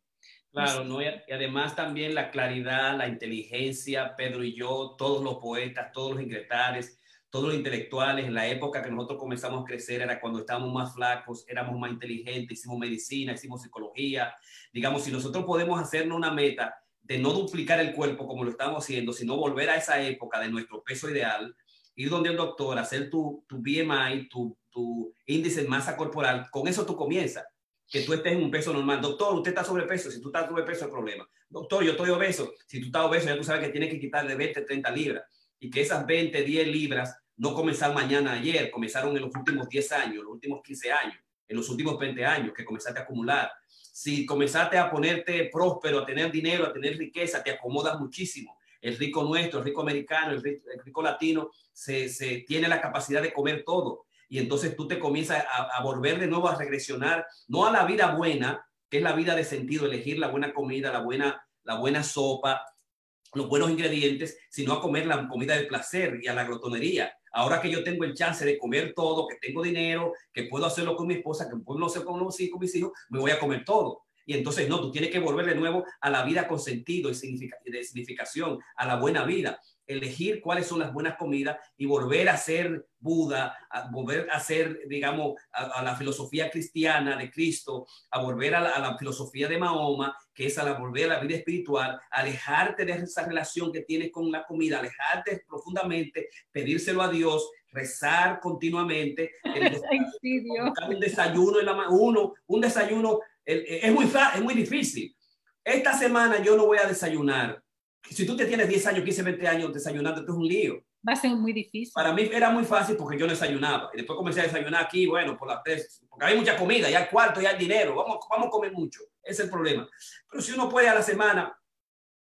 Claro, ¿no? y además también la claridad, la inteligencia, Pedro y yo, todos los poetas, todos los ingresares, todos los intelectuales, en la época que nosotros comenzamos a crecer era cuando estábamos más flacos, éramos más inteligentes, hicimos medicina, hicimos psicología. Digamos, si nosotros podemos hacernos una meta de no duplicar el cuerpo como lo estamos haciendo, sino volver a esa época de nuestro peso ideal, ir donde el doctor, hacer tu, tu BMI, tu, tu índice de masa corporal, con eso tú comienzas, que tú estés en un peso normal. Doctor, usted está sobrepeso, si tú estás sobrepeso es problema. Doctor, yo estoy obeso, si tú estás obeso ya tú sabes que tienes que quitar de 20, 30 libras y que esas 20, 10 libras no comenzaron mañana, ayer, comenzaron en los últimos 10 años, los últimos 15 años, en los últimos 20 años que comenzaste a acumular si comenzaste a ponerte próspero, a tener dinero, a tener riqueza, te acomodas muchísimo. El rico nuestro, el rico americano, el rico, latino, se, tiene la capacidad de comer todo. Y entonces tú te comienzas a, volver de nuevo a regresionar, no a la vida buena, que es la vida de sentido, elegir la buena comida, la buena, la buena sopa, los buenos ingredientes, sino a comer la comida del placer y a la glotonería. Ahora que yo tengo el chance de comer todo, que tengo dinero, que puedo hacerlo con mi esposa, que puedo hacerlo con, los, con mis hijos, me voy a comer todo. Y entonces, no, tú tienes que volver de nuevo a la vida con sentido y significación, a la buena vida elegir cuáles son las buenas comidas y volver a ser Buda, a volver a ser, digamos, a, la filosofía cristiana de Cristo, a volver a la, filosofía de Mahoma, que es a la volver a la vida espiritual, alejarte de esa relación que tienes con la comida, alejarte profundamente, pedírselo a Dios, rezar continuamente, un desayuno en la uno, un desayuno es muy es muy difícil. Esta semana yo no voy a desayunar si tú te tienes 10 años, 15, 20 años desayunando, esto es un lío. Va a ser muy difícil. Para mí era muy fácil porque yo no desayunaba. Y después comencé a desayunar aquí, bueno, por las tres, porque hay mucha comida, ya hay cuarto, ya hay dinero, vamos, vamos a comer mucho. Ese es el problema. Pero si uno puede a la semana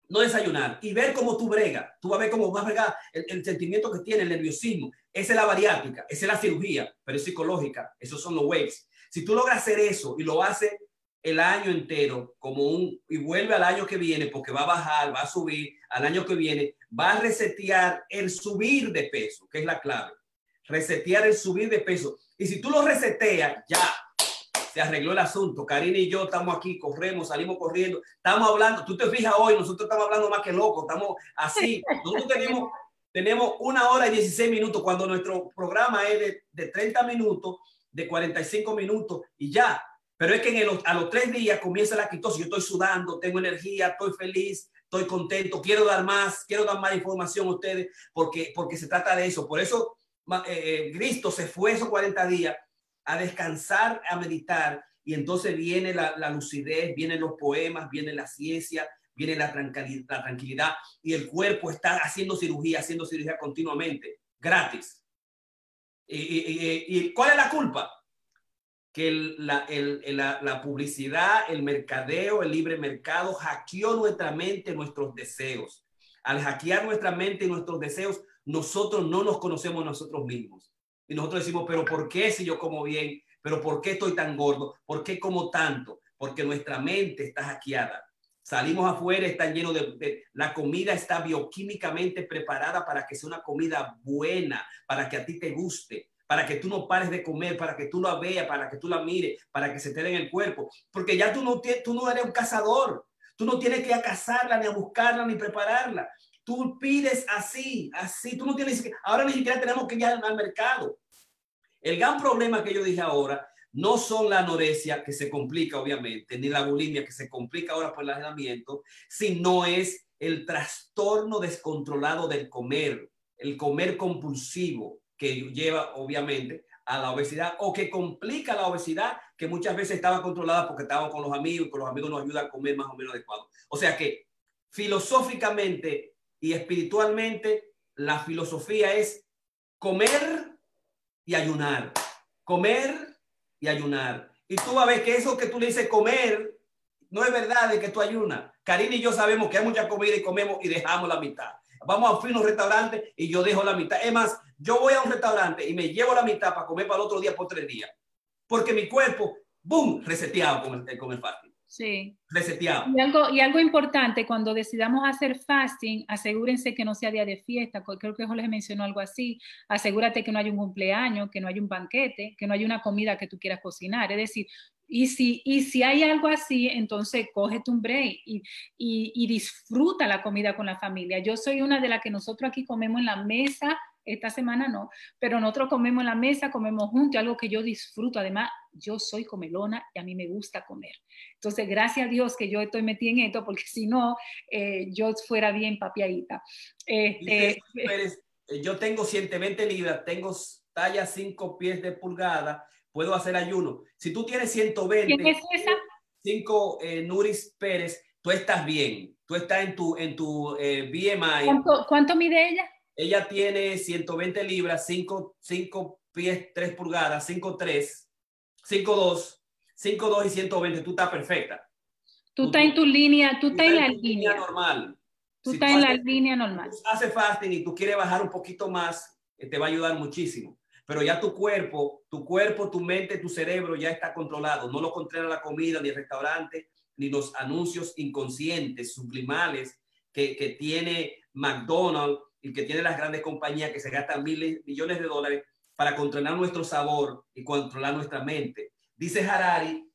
no desayunar y ver cómo tú brega, tú vas a ver cómo va a bregar el, el, sentimiento que tiene, el nerviosismo. Esa es la bariátrica, esa es la cirugía, pero es psicológica. Esos son los waves. Si tú logras hacer eso y lo haces el año entero como un y vuelve al año que viene porque va a bajar, va a subir, al año que viene va a resetear el subir de peso, que es la clave. Resetear el subir de peso. Y si tú lo reseteas, ya se arregló el asunto. Karina y yo estamos aquí, corremos, salimos corriendo, estamos hablando, tú te fijas hoy, nosotros estamos hablando más que locos, estamos así. Nosotros tenemos, tenemos una hora y 16 minutos cuando nuestro programa es de, de 30 minutos, de 45 minutos y ya pero es que en a los tres días comienza la quitosis. Yo estoy sudando, tengo energía, estoy feliz, estoy contento, quiero dar más, quiero dar más información a ustedes porque, porque se trata de eso. Por eso eh, eh, Cristo se fue esos 40 días a descansar, a meditar y entonces viene la, lucidez, vienen los poemas, viene la ciencia, viene la tranquilidad, la tranquilidad y el cuerpo está haciendo cirugía, haciendo cirugía continuamente, gratis. ¿Y, cuál es la culpa? Que la, publicidad, el mercadeo, el libre mercado hackeó nuestra mente, nuestros deseos. Al hackear nuestra mente y nuestros deseos, nosotros no nos conocemos nosotros mismos. Y nosotros decimos, pero ¿por qué si yo como bien? ¿Pero por qué estoy tan gordo? ¿Por qué como tanto? Porque nuestra mente está hackeada. Salimos afuera, está lleno de, La comida está bioquímicamente preparada para que sea una comida buena, para que a ti te guste, para que tú no pares de comer, para que tú la veas, para que tú la mires, para que se te dé en el cuerpo. Porque ya tú no, tú no eres un cazador. Tú no tienes que a cazarla, ni a buscarla, ni prepararla. Tú pides así, así. Tú no tienes que... Ahora ni siquiera tenemos que ir al mercado. El gran problema que yo dije ahora no son la anorexia, que se complica obviamente, ni la bulimia, que se complica ahora por el aislamiento, sino es el trastorno descontrolado del comer, el comer compulsivo, que lleva obviamente a la obesidad o que complica la obesidad, que muchas veces estaba controlada porque estaba con los amigos y con los amigos nos ayuda a comer más o menos adecuado. O sea que filosóficamente y espiritualmente, la filosofía es comer y ayunar. Comer y ayunar. Y tú vas a ver que eso que tú le dices comer, no es verdad de que tú ayunas. Karina y yo sabemos que hay mucha comida y comemos y dejamos la mitad. Vamos a un restaurante y yo dejo la mitad. Es más, yo voy a un restaurante y me llevo la mitad para comer para el otro día por tres días. Porque mi cuerpo, boom, reseteado con el, con el Sí. Reseteado. Y algo, y algo importante, cuando decidamos hacer fasting, asegúrense que no sea día de fiesta, creo que Jorge mencionó algo así, asegúrate que no haya un cumpleaños, que no haya un banquete, que no haya una comida que tú quieras cocinar, es decir, y si, y si hay algo así, entonces cógete un break y, y, y disfruta la comida con la familia. Yo soy una de las que nosotros aquí comemos en la mesa esta semana no, pero nosotros comemos en la mesa, comemos juntos, algo que yo disfruto. Además, yo soy comelona y a mí me gusta comer. Entonces, gracias a Dios que yo estoy metida en esto, porque si no, eh, yo fuera bien papiadita. Este, eh, yo tengo 120 libras, tengo talla 5 pies de pulgada, puedo hacer ayuno. Si tú tienes 120, ¿Quién es esa? 5 eh, Nuris Pérez, tú estás bien. Tú estás en tu, en tu BMI. ¿Cuánto, ¿Cuánto mide ella? Ella tiene 120 libras, 5, 5 pies, 3 pulgadas, 5, 3, 5, 2, 5, 2 y 120. Tú estás perfecta. Tú, estás en tu línea, tú, estás en la línea. normal. Tú estás en la línea normal. Hace fasting y tú quieres bajar un poquito más, eh, te va a ayudar muchísimo. Pero ya tu cuerpo, tu cuerpo, tu mente, tu cerebro ya está controlado. No lo controla la comida, ni el restaurante, ni los anuncios inconscientes, sublimales que, que tiene McDonald's y que tiene las grandes compañías que se gastan miles, millones de dólares para controlar nuestro sabor y controlar nuestra mente. Dice Harari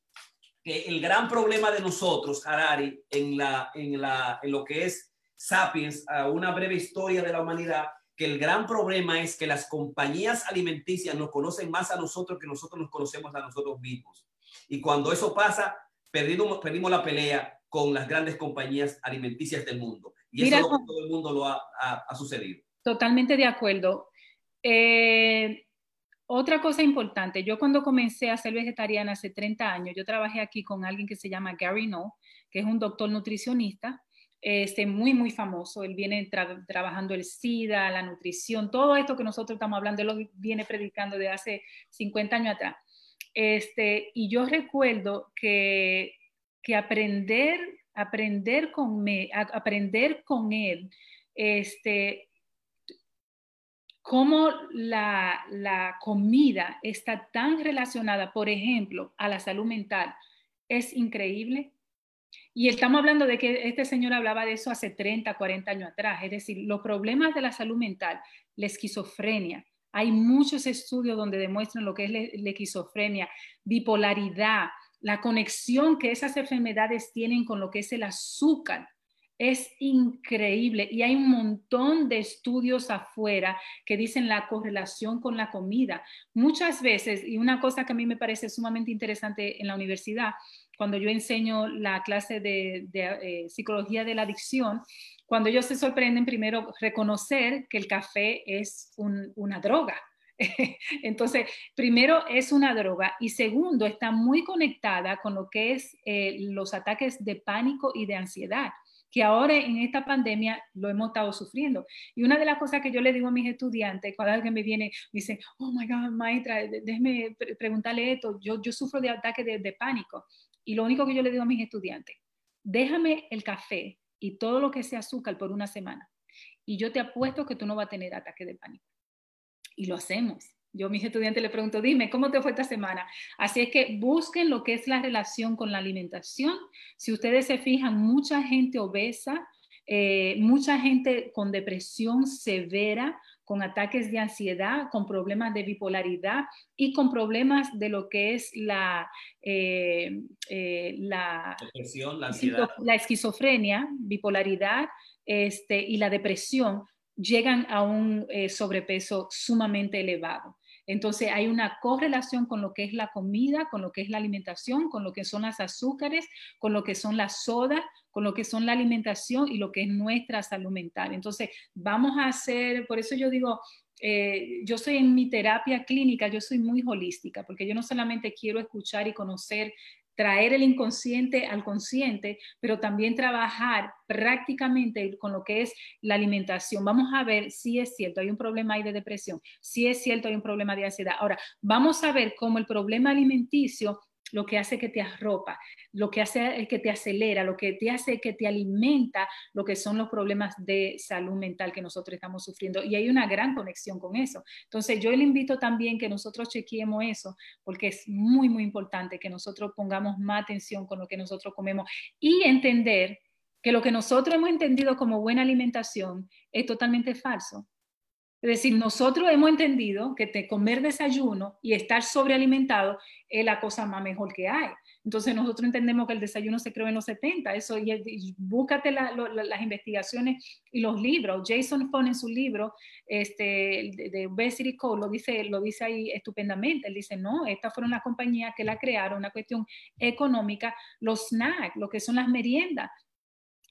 que el gran problema de nosotros, Harari, en, la, en, la, en lo que es Sapiens, a una breve historia de la humanidad, que el gran problema es que las compañías alimenticias nos conocen más a nosotros que nosotros nos conocemos a nosotros mismos. Y cuando eso pasa, perdimos, perdimos la pelea con las grandes compañías alimenticias del mundo. Y eso todo el mundo lo ha, ha, sucedido. Totalmente de acuerdo. Eh, otra cosa importante, yo cuando comencé a ser vegetariana hace 30 años, yo trabajé aquí con alguien que se llama Gary No, que es un doctor nutricionista, este, muy, muy famoso. Él viene trabajando el SIDA, la nutrición, todo esto que nosotros estamos hablando, él lo viene predicando de hace 50 años atrás. Este, y yo recuerdo que, que aprender aprender con, me, aprender con él, este, cómo la, la, comida está tan relacionada, por ejemplo, a la salud mental, es increíble. Y estamos hablando de que este señor hablaba de eso hace 30, 40 años atrás, es decir, los problemas de la salud mental, la esquizofrenia. Hay muchos estudios donde demuestran lo que es la esquizofrenia, bipolaridad, la conexión que esas enfermedades tienen con lo que es el azúcar es increíble y hay un montón de estudios afuera que dicen la correlación con la comida. Muchas veces, y una cosa que a mí me parece sumamente interesante en la universidad, cuando yo enseño la clase de, eh, psicología de la adicción, cuando ellos se sorprenden primero reconocer que el café es una droga Entonces, primero es una droga y segundo está muy conectada con lo que es eh, los ataques de pánico y de ansiedad que ahora en esta pandemia lo hemos estado sufriendo. Y una de las cosas que yo le digo a mis estudiantes, cuando alguien me viene, me dice, oh my God, maestra, déjeme preguntarle esto, yo, yo sufro de ataque de, de pánico. Y lo único que yo le digo a mis estudiantes, déjame el café y todo lo que sea azúcar por una semana. Y yo te apuesto que tú no vas a tener ataque de pánico. Y lo hacemos. Yo a mis estudiantes les pregunto, dime, ¿cómo te fue esta semana? Así es que busquen lo que es la relación con la alimentación. Si ustedes se fijan, mucha gente obesa, eh, mucha gente con depresión severa, con ataques de ansiedad, con problemas de bipolaridad y con problemas de lo que es la, eh, eh, la, la, la esquizofrenia, bipolaridad este, y la depresión llegan a un sobrepeso sumamente elevado. Entonces hay una correlación con lo que es la comida, con lo que es la alimentación, con lo que son las azúcares, con lo que son las sodas, con lo que son la alimentación y lo que es nuestra salud mental. Entonces vamos a hacer, por eso yo digo, eh, yo soy en mi terapia clínica, yo soy muy holística, porque yo no solamente quiero escuchar y conocer traer el inconsciente al consciente, pero también trabajar prácticamente con lo que es la alimentación. Vamos a ver si es cierto, hay un problema ahí de depresión, si es cierto, hay un problema de ansiedad. Ahora, vamos a ver cómo el problema alimenticio lo que hace que te arropa, lo que hace es que te acelera, lo que te hace que te alimenta lo que son los problemas de salud mental que nosotros estamos sufriendo. Y hay una gran conexión con eso. Entonces, yo le invito también que nosotros chequeemos eso, porque es muy, muy importante que nosotros pongamos más atención con lo que nosotros comemos y entender que lo que nosotros hemos entendido como buena alimentación es totalmente falso. Es decir, nosotros hemos entendido que te comer desayuno y estar sobrealimentado es la cosa más mejor que hay. Entonces nosotros entendemos que el desayuno se creó en los 70, eso, y, búscate las investigaciones y los libros. Jason Fon en su libro este, de Obesity Code lo dice, lo dice ahí estupendamente. Él dice, no, estas fueron las compañías que la crearon, una cuestión económica, los snacks, lo que son las meriendas.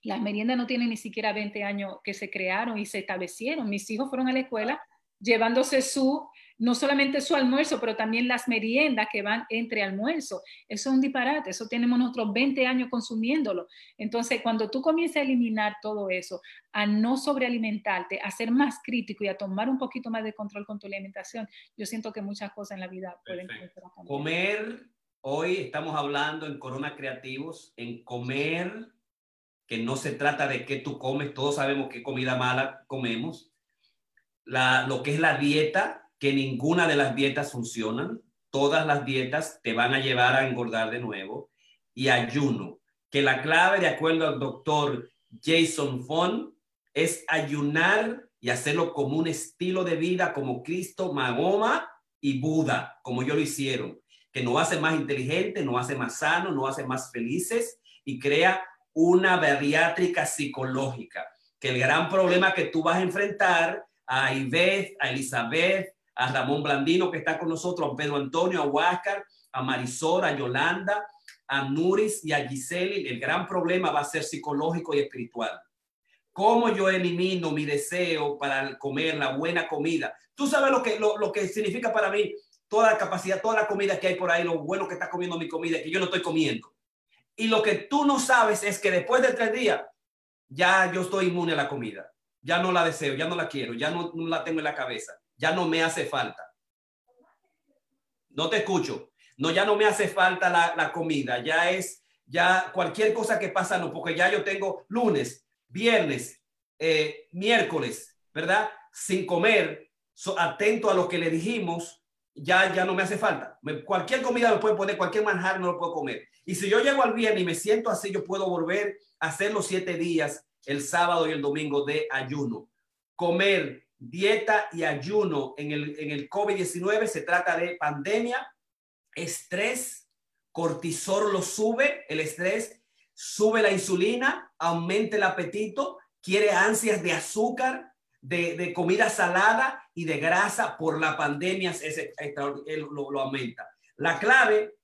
Las meriendas no tienen ni siquiera 20 años que se crearon y se establecieron. Mis hijos fueron a la escuela llevándose su, no solamente su almuerzo, pero también las meriendas que van entre almuerzo. Eso es un disparate, eso tenemos nosotros 20 años consumiéndolo. Entonces, cuando tú comienzas a eliminar todo eso, a no sobrealimentarte, a ser más crítico y a tomar un poquito más de control con tu alimentación, yo siento que muchas cosas en la vida pueden Comer, hoy estamos hablando en Corona Creativos, en comer que no se trata de qué tú comes, todos sabemos qué comida mala comemos, la, lo que es la dieta, que ninguna de las dietas funcionan, todas las dietas te van a llevar a engordar de nuevo, y ayuno, que la clave, de acuerdo al doctor Jason Fon, es ayunar y hacerlo como un estilo de vida, como Cristo, Mahoma y Buda, como yo lo hicieron, que nos hace más inteligente, nos hace más sano, nos hace más felices y crea una bariátrica psicológica, que el gran problema que tú vas a enfrentar a Ivette, a Elizabeth, a Ramón Blandino que está con nosotros, a Pedro Antonio, a Huáscar, a Marisol, a Yolanda, a Nuris y a Giseli, el gran problema va a ser psicológico y espiritual. ¿Cómo yo elimino mi deseo para comer la buena comida? Tú sabes lo que, lo, lo que significa para mí toda la capacidad, toda la comida que hay por ahí, lo bueno que está comiendo mi comida, que yo no estoy comiendo. Y lo que tú no sabes es que después de tres días, ya yo estoy inmune a la comida. Ya no la deseo, ya no la quiero, ya no, la tengo en la cabeza, ya no me hace falta. No te escucho. No, ya no me hace falta la, comida. Ya es, ya cualquier cosa que pasa, no, porque ya yo tengo lunes, viernes, eh, miércoles, ¿verdad? Sin comer, atento a lo que le dijimos, ya, ya no me hace falta. cualquier comida me puede poner, cualquier manjar no lo puedo comer. Y si yo llego al viernes y me siento así, yo puedo volver a hacer los siete días, el sábado y el domingo de ayuno. Comer dieta y ayuno en el, en el COVID-19 se trata de pandemia, estrés, cortisol lo sube, el estrés sube la insulina, aumenta el apetito, quiere ansias de azúcar, de, de comida salada y de grasa por la pandemia, ese, lo, lo aumenta. La clave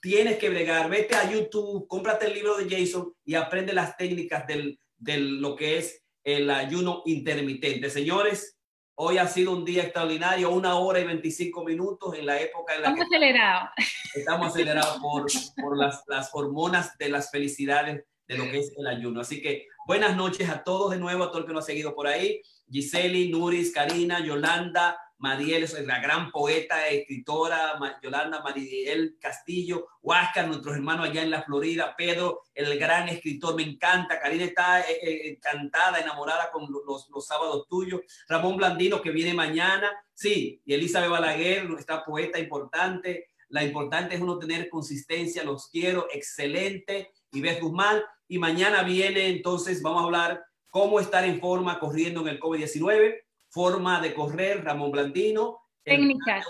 tienes que bregar, vete a YouTube, cómprate el libro de Jason y aprende las técnicas del, de lo que es el ayuno intermitente. Señores, hoy ha sido un día extraordinario, una hora y 25 minutos en la época en la estamos acelerados. Estamos acelerados por, por las, las hormonas de las felicidades de lo que es el ayuno. Así que buenas noches a todos de nuevo, a todo el que nos ha seguido por ahí. Giseli, Nuris, Karina, Yolanda, Mariel, la gran poeta, escritora, Yolanda Mariel Castillo, Huáscar, nuestros hermanos allá en la Florida, Pedro, el gran escritor, me encanta, Karina está eh, eh, encantada, enamorada con los, los, sábados tuyos, Ramón Blandino que viene mañana, sí, y Elizabeth Balaguer, esta poeta importante, la importante es uno tener consistencia, los quiero, excelente, y ves Guzmán, y mañana viene entonces, vamos a hablar cómo estar en forma corriendo en el COVID-19 forma de correr, Ramón Blandino, técnicas,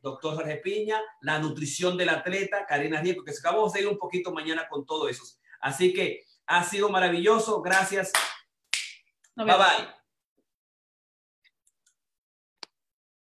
doctor Jorge Piña, la nutrición del atleta, Karina Riego, que acabamos de ir un poquito mañana con todo eso. Así que ha sido maravilloso. Gracias. bye bye.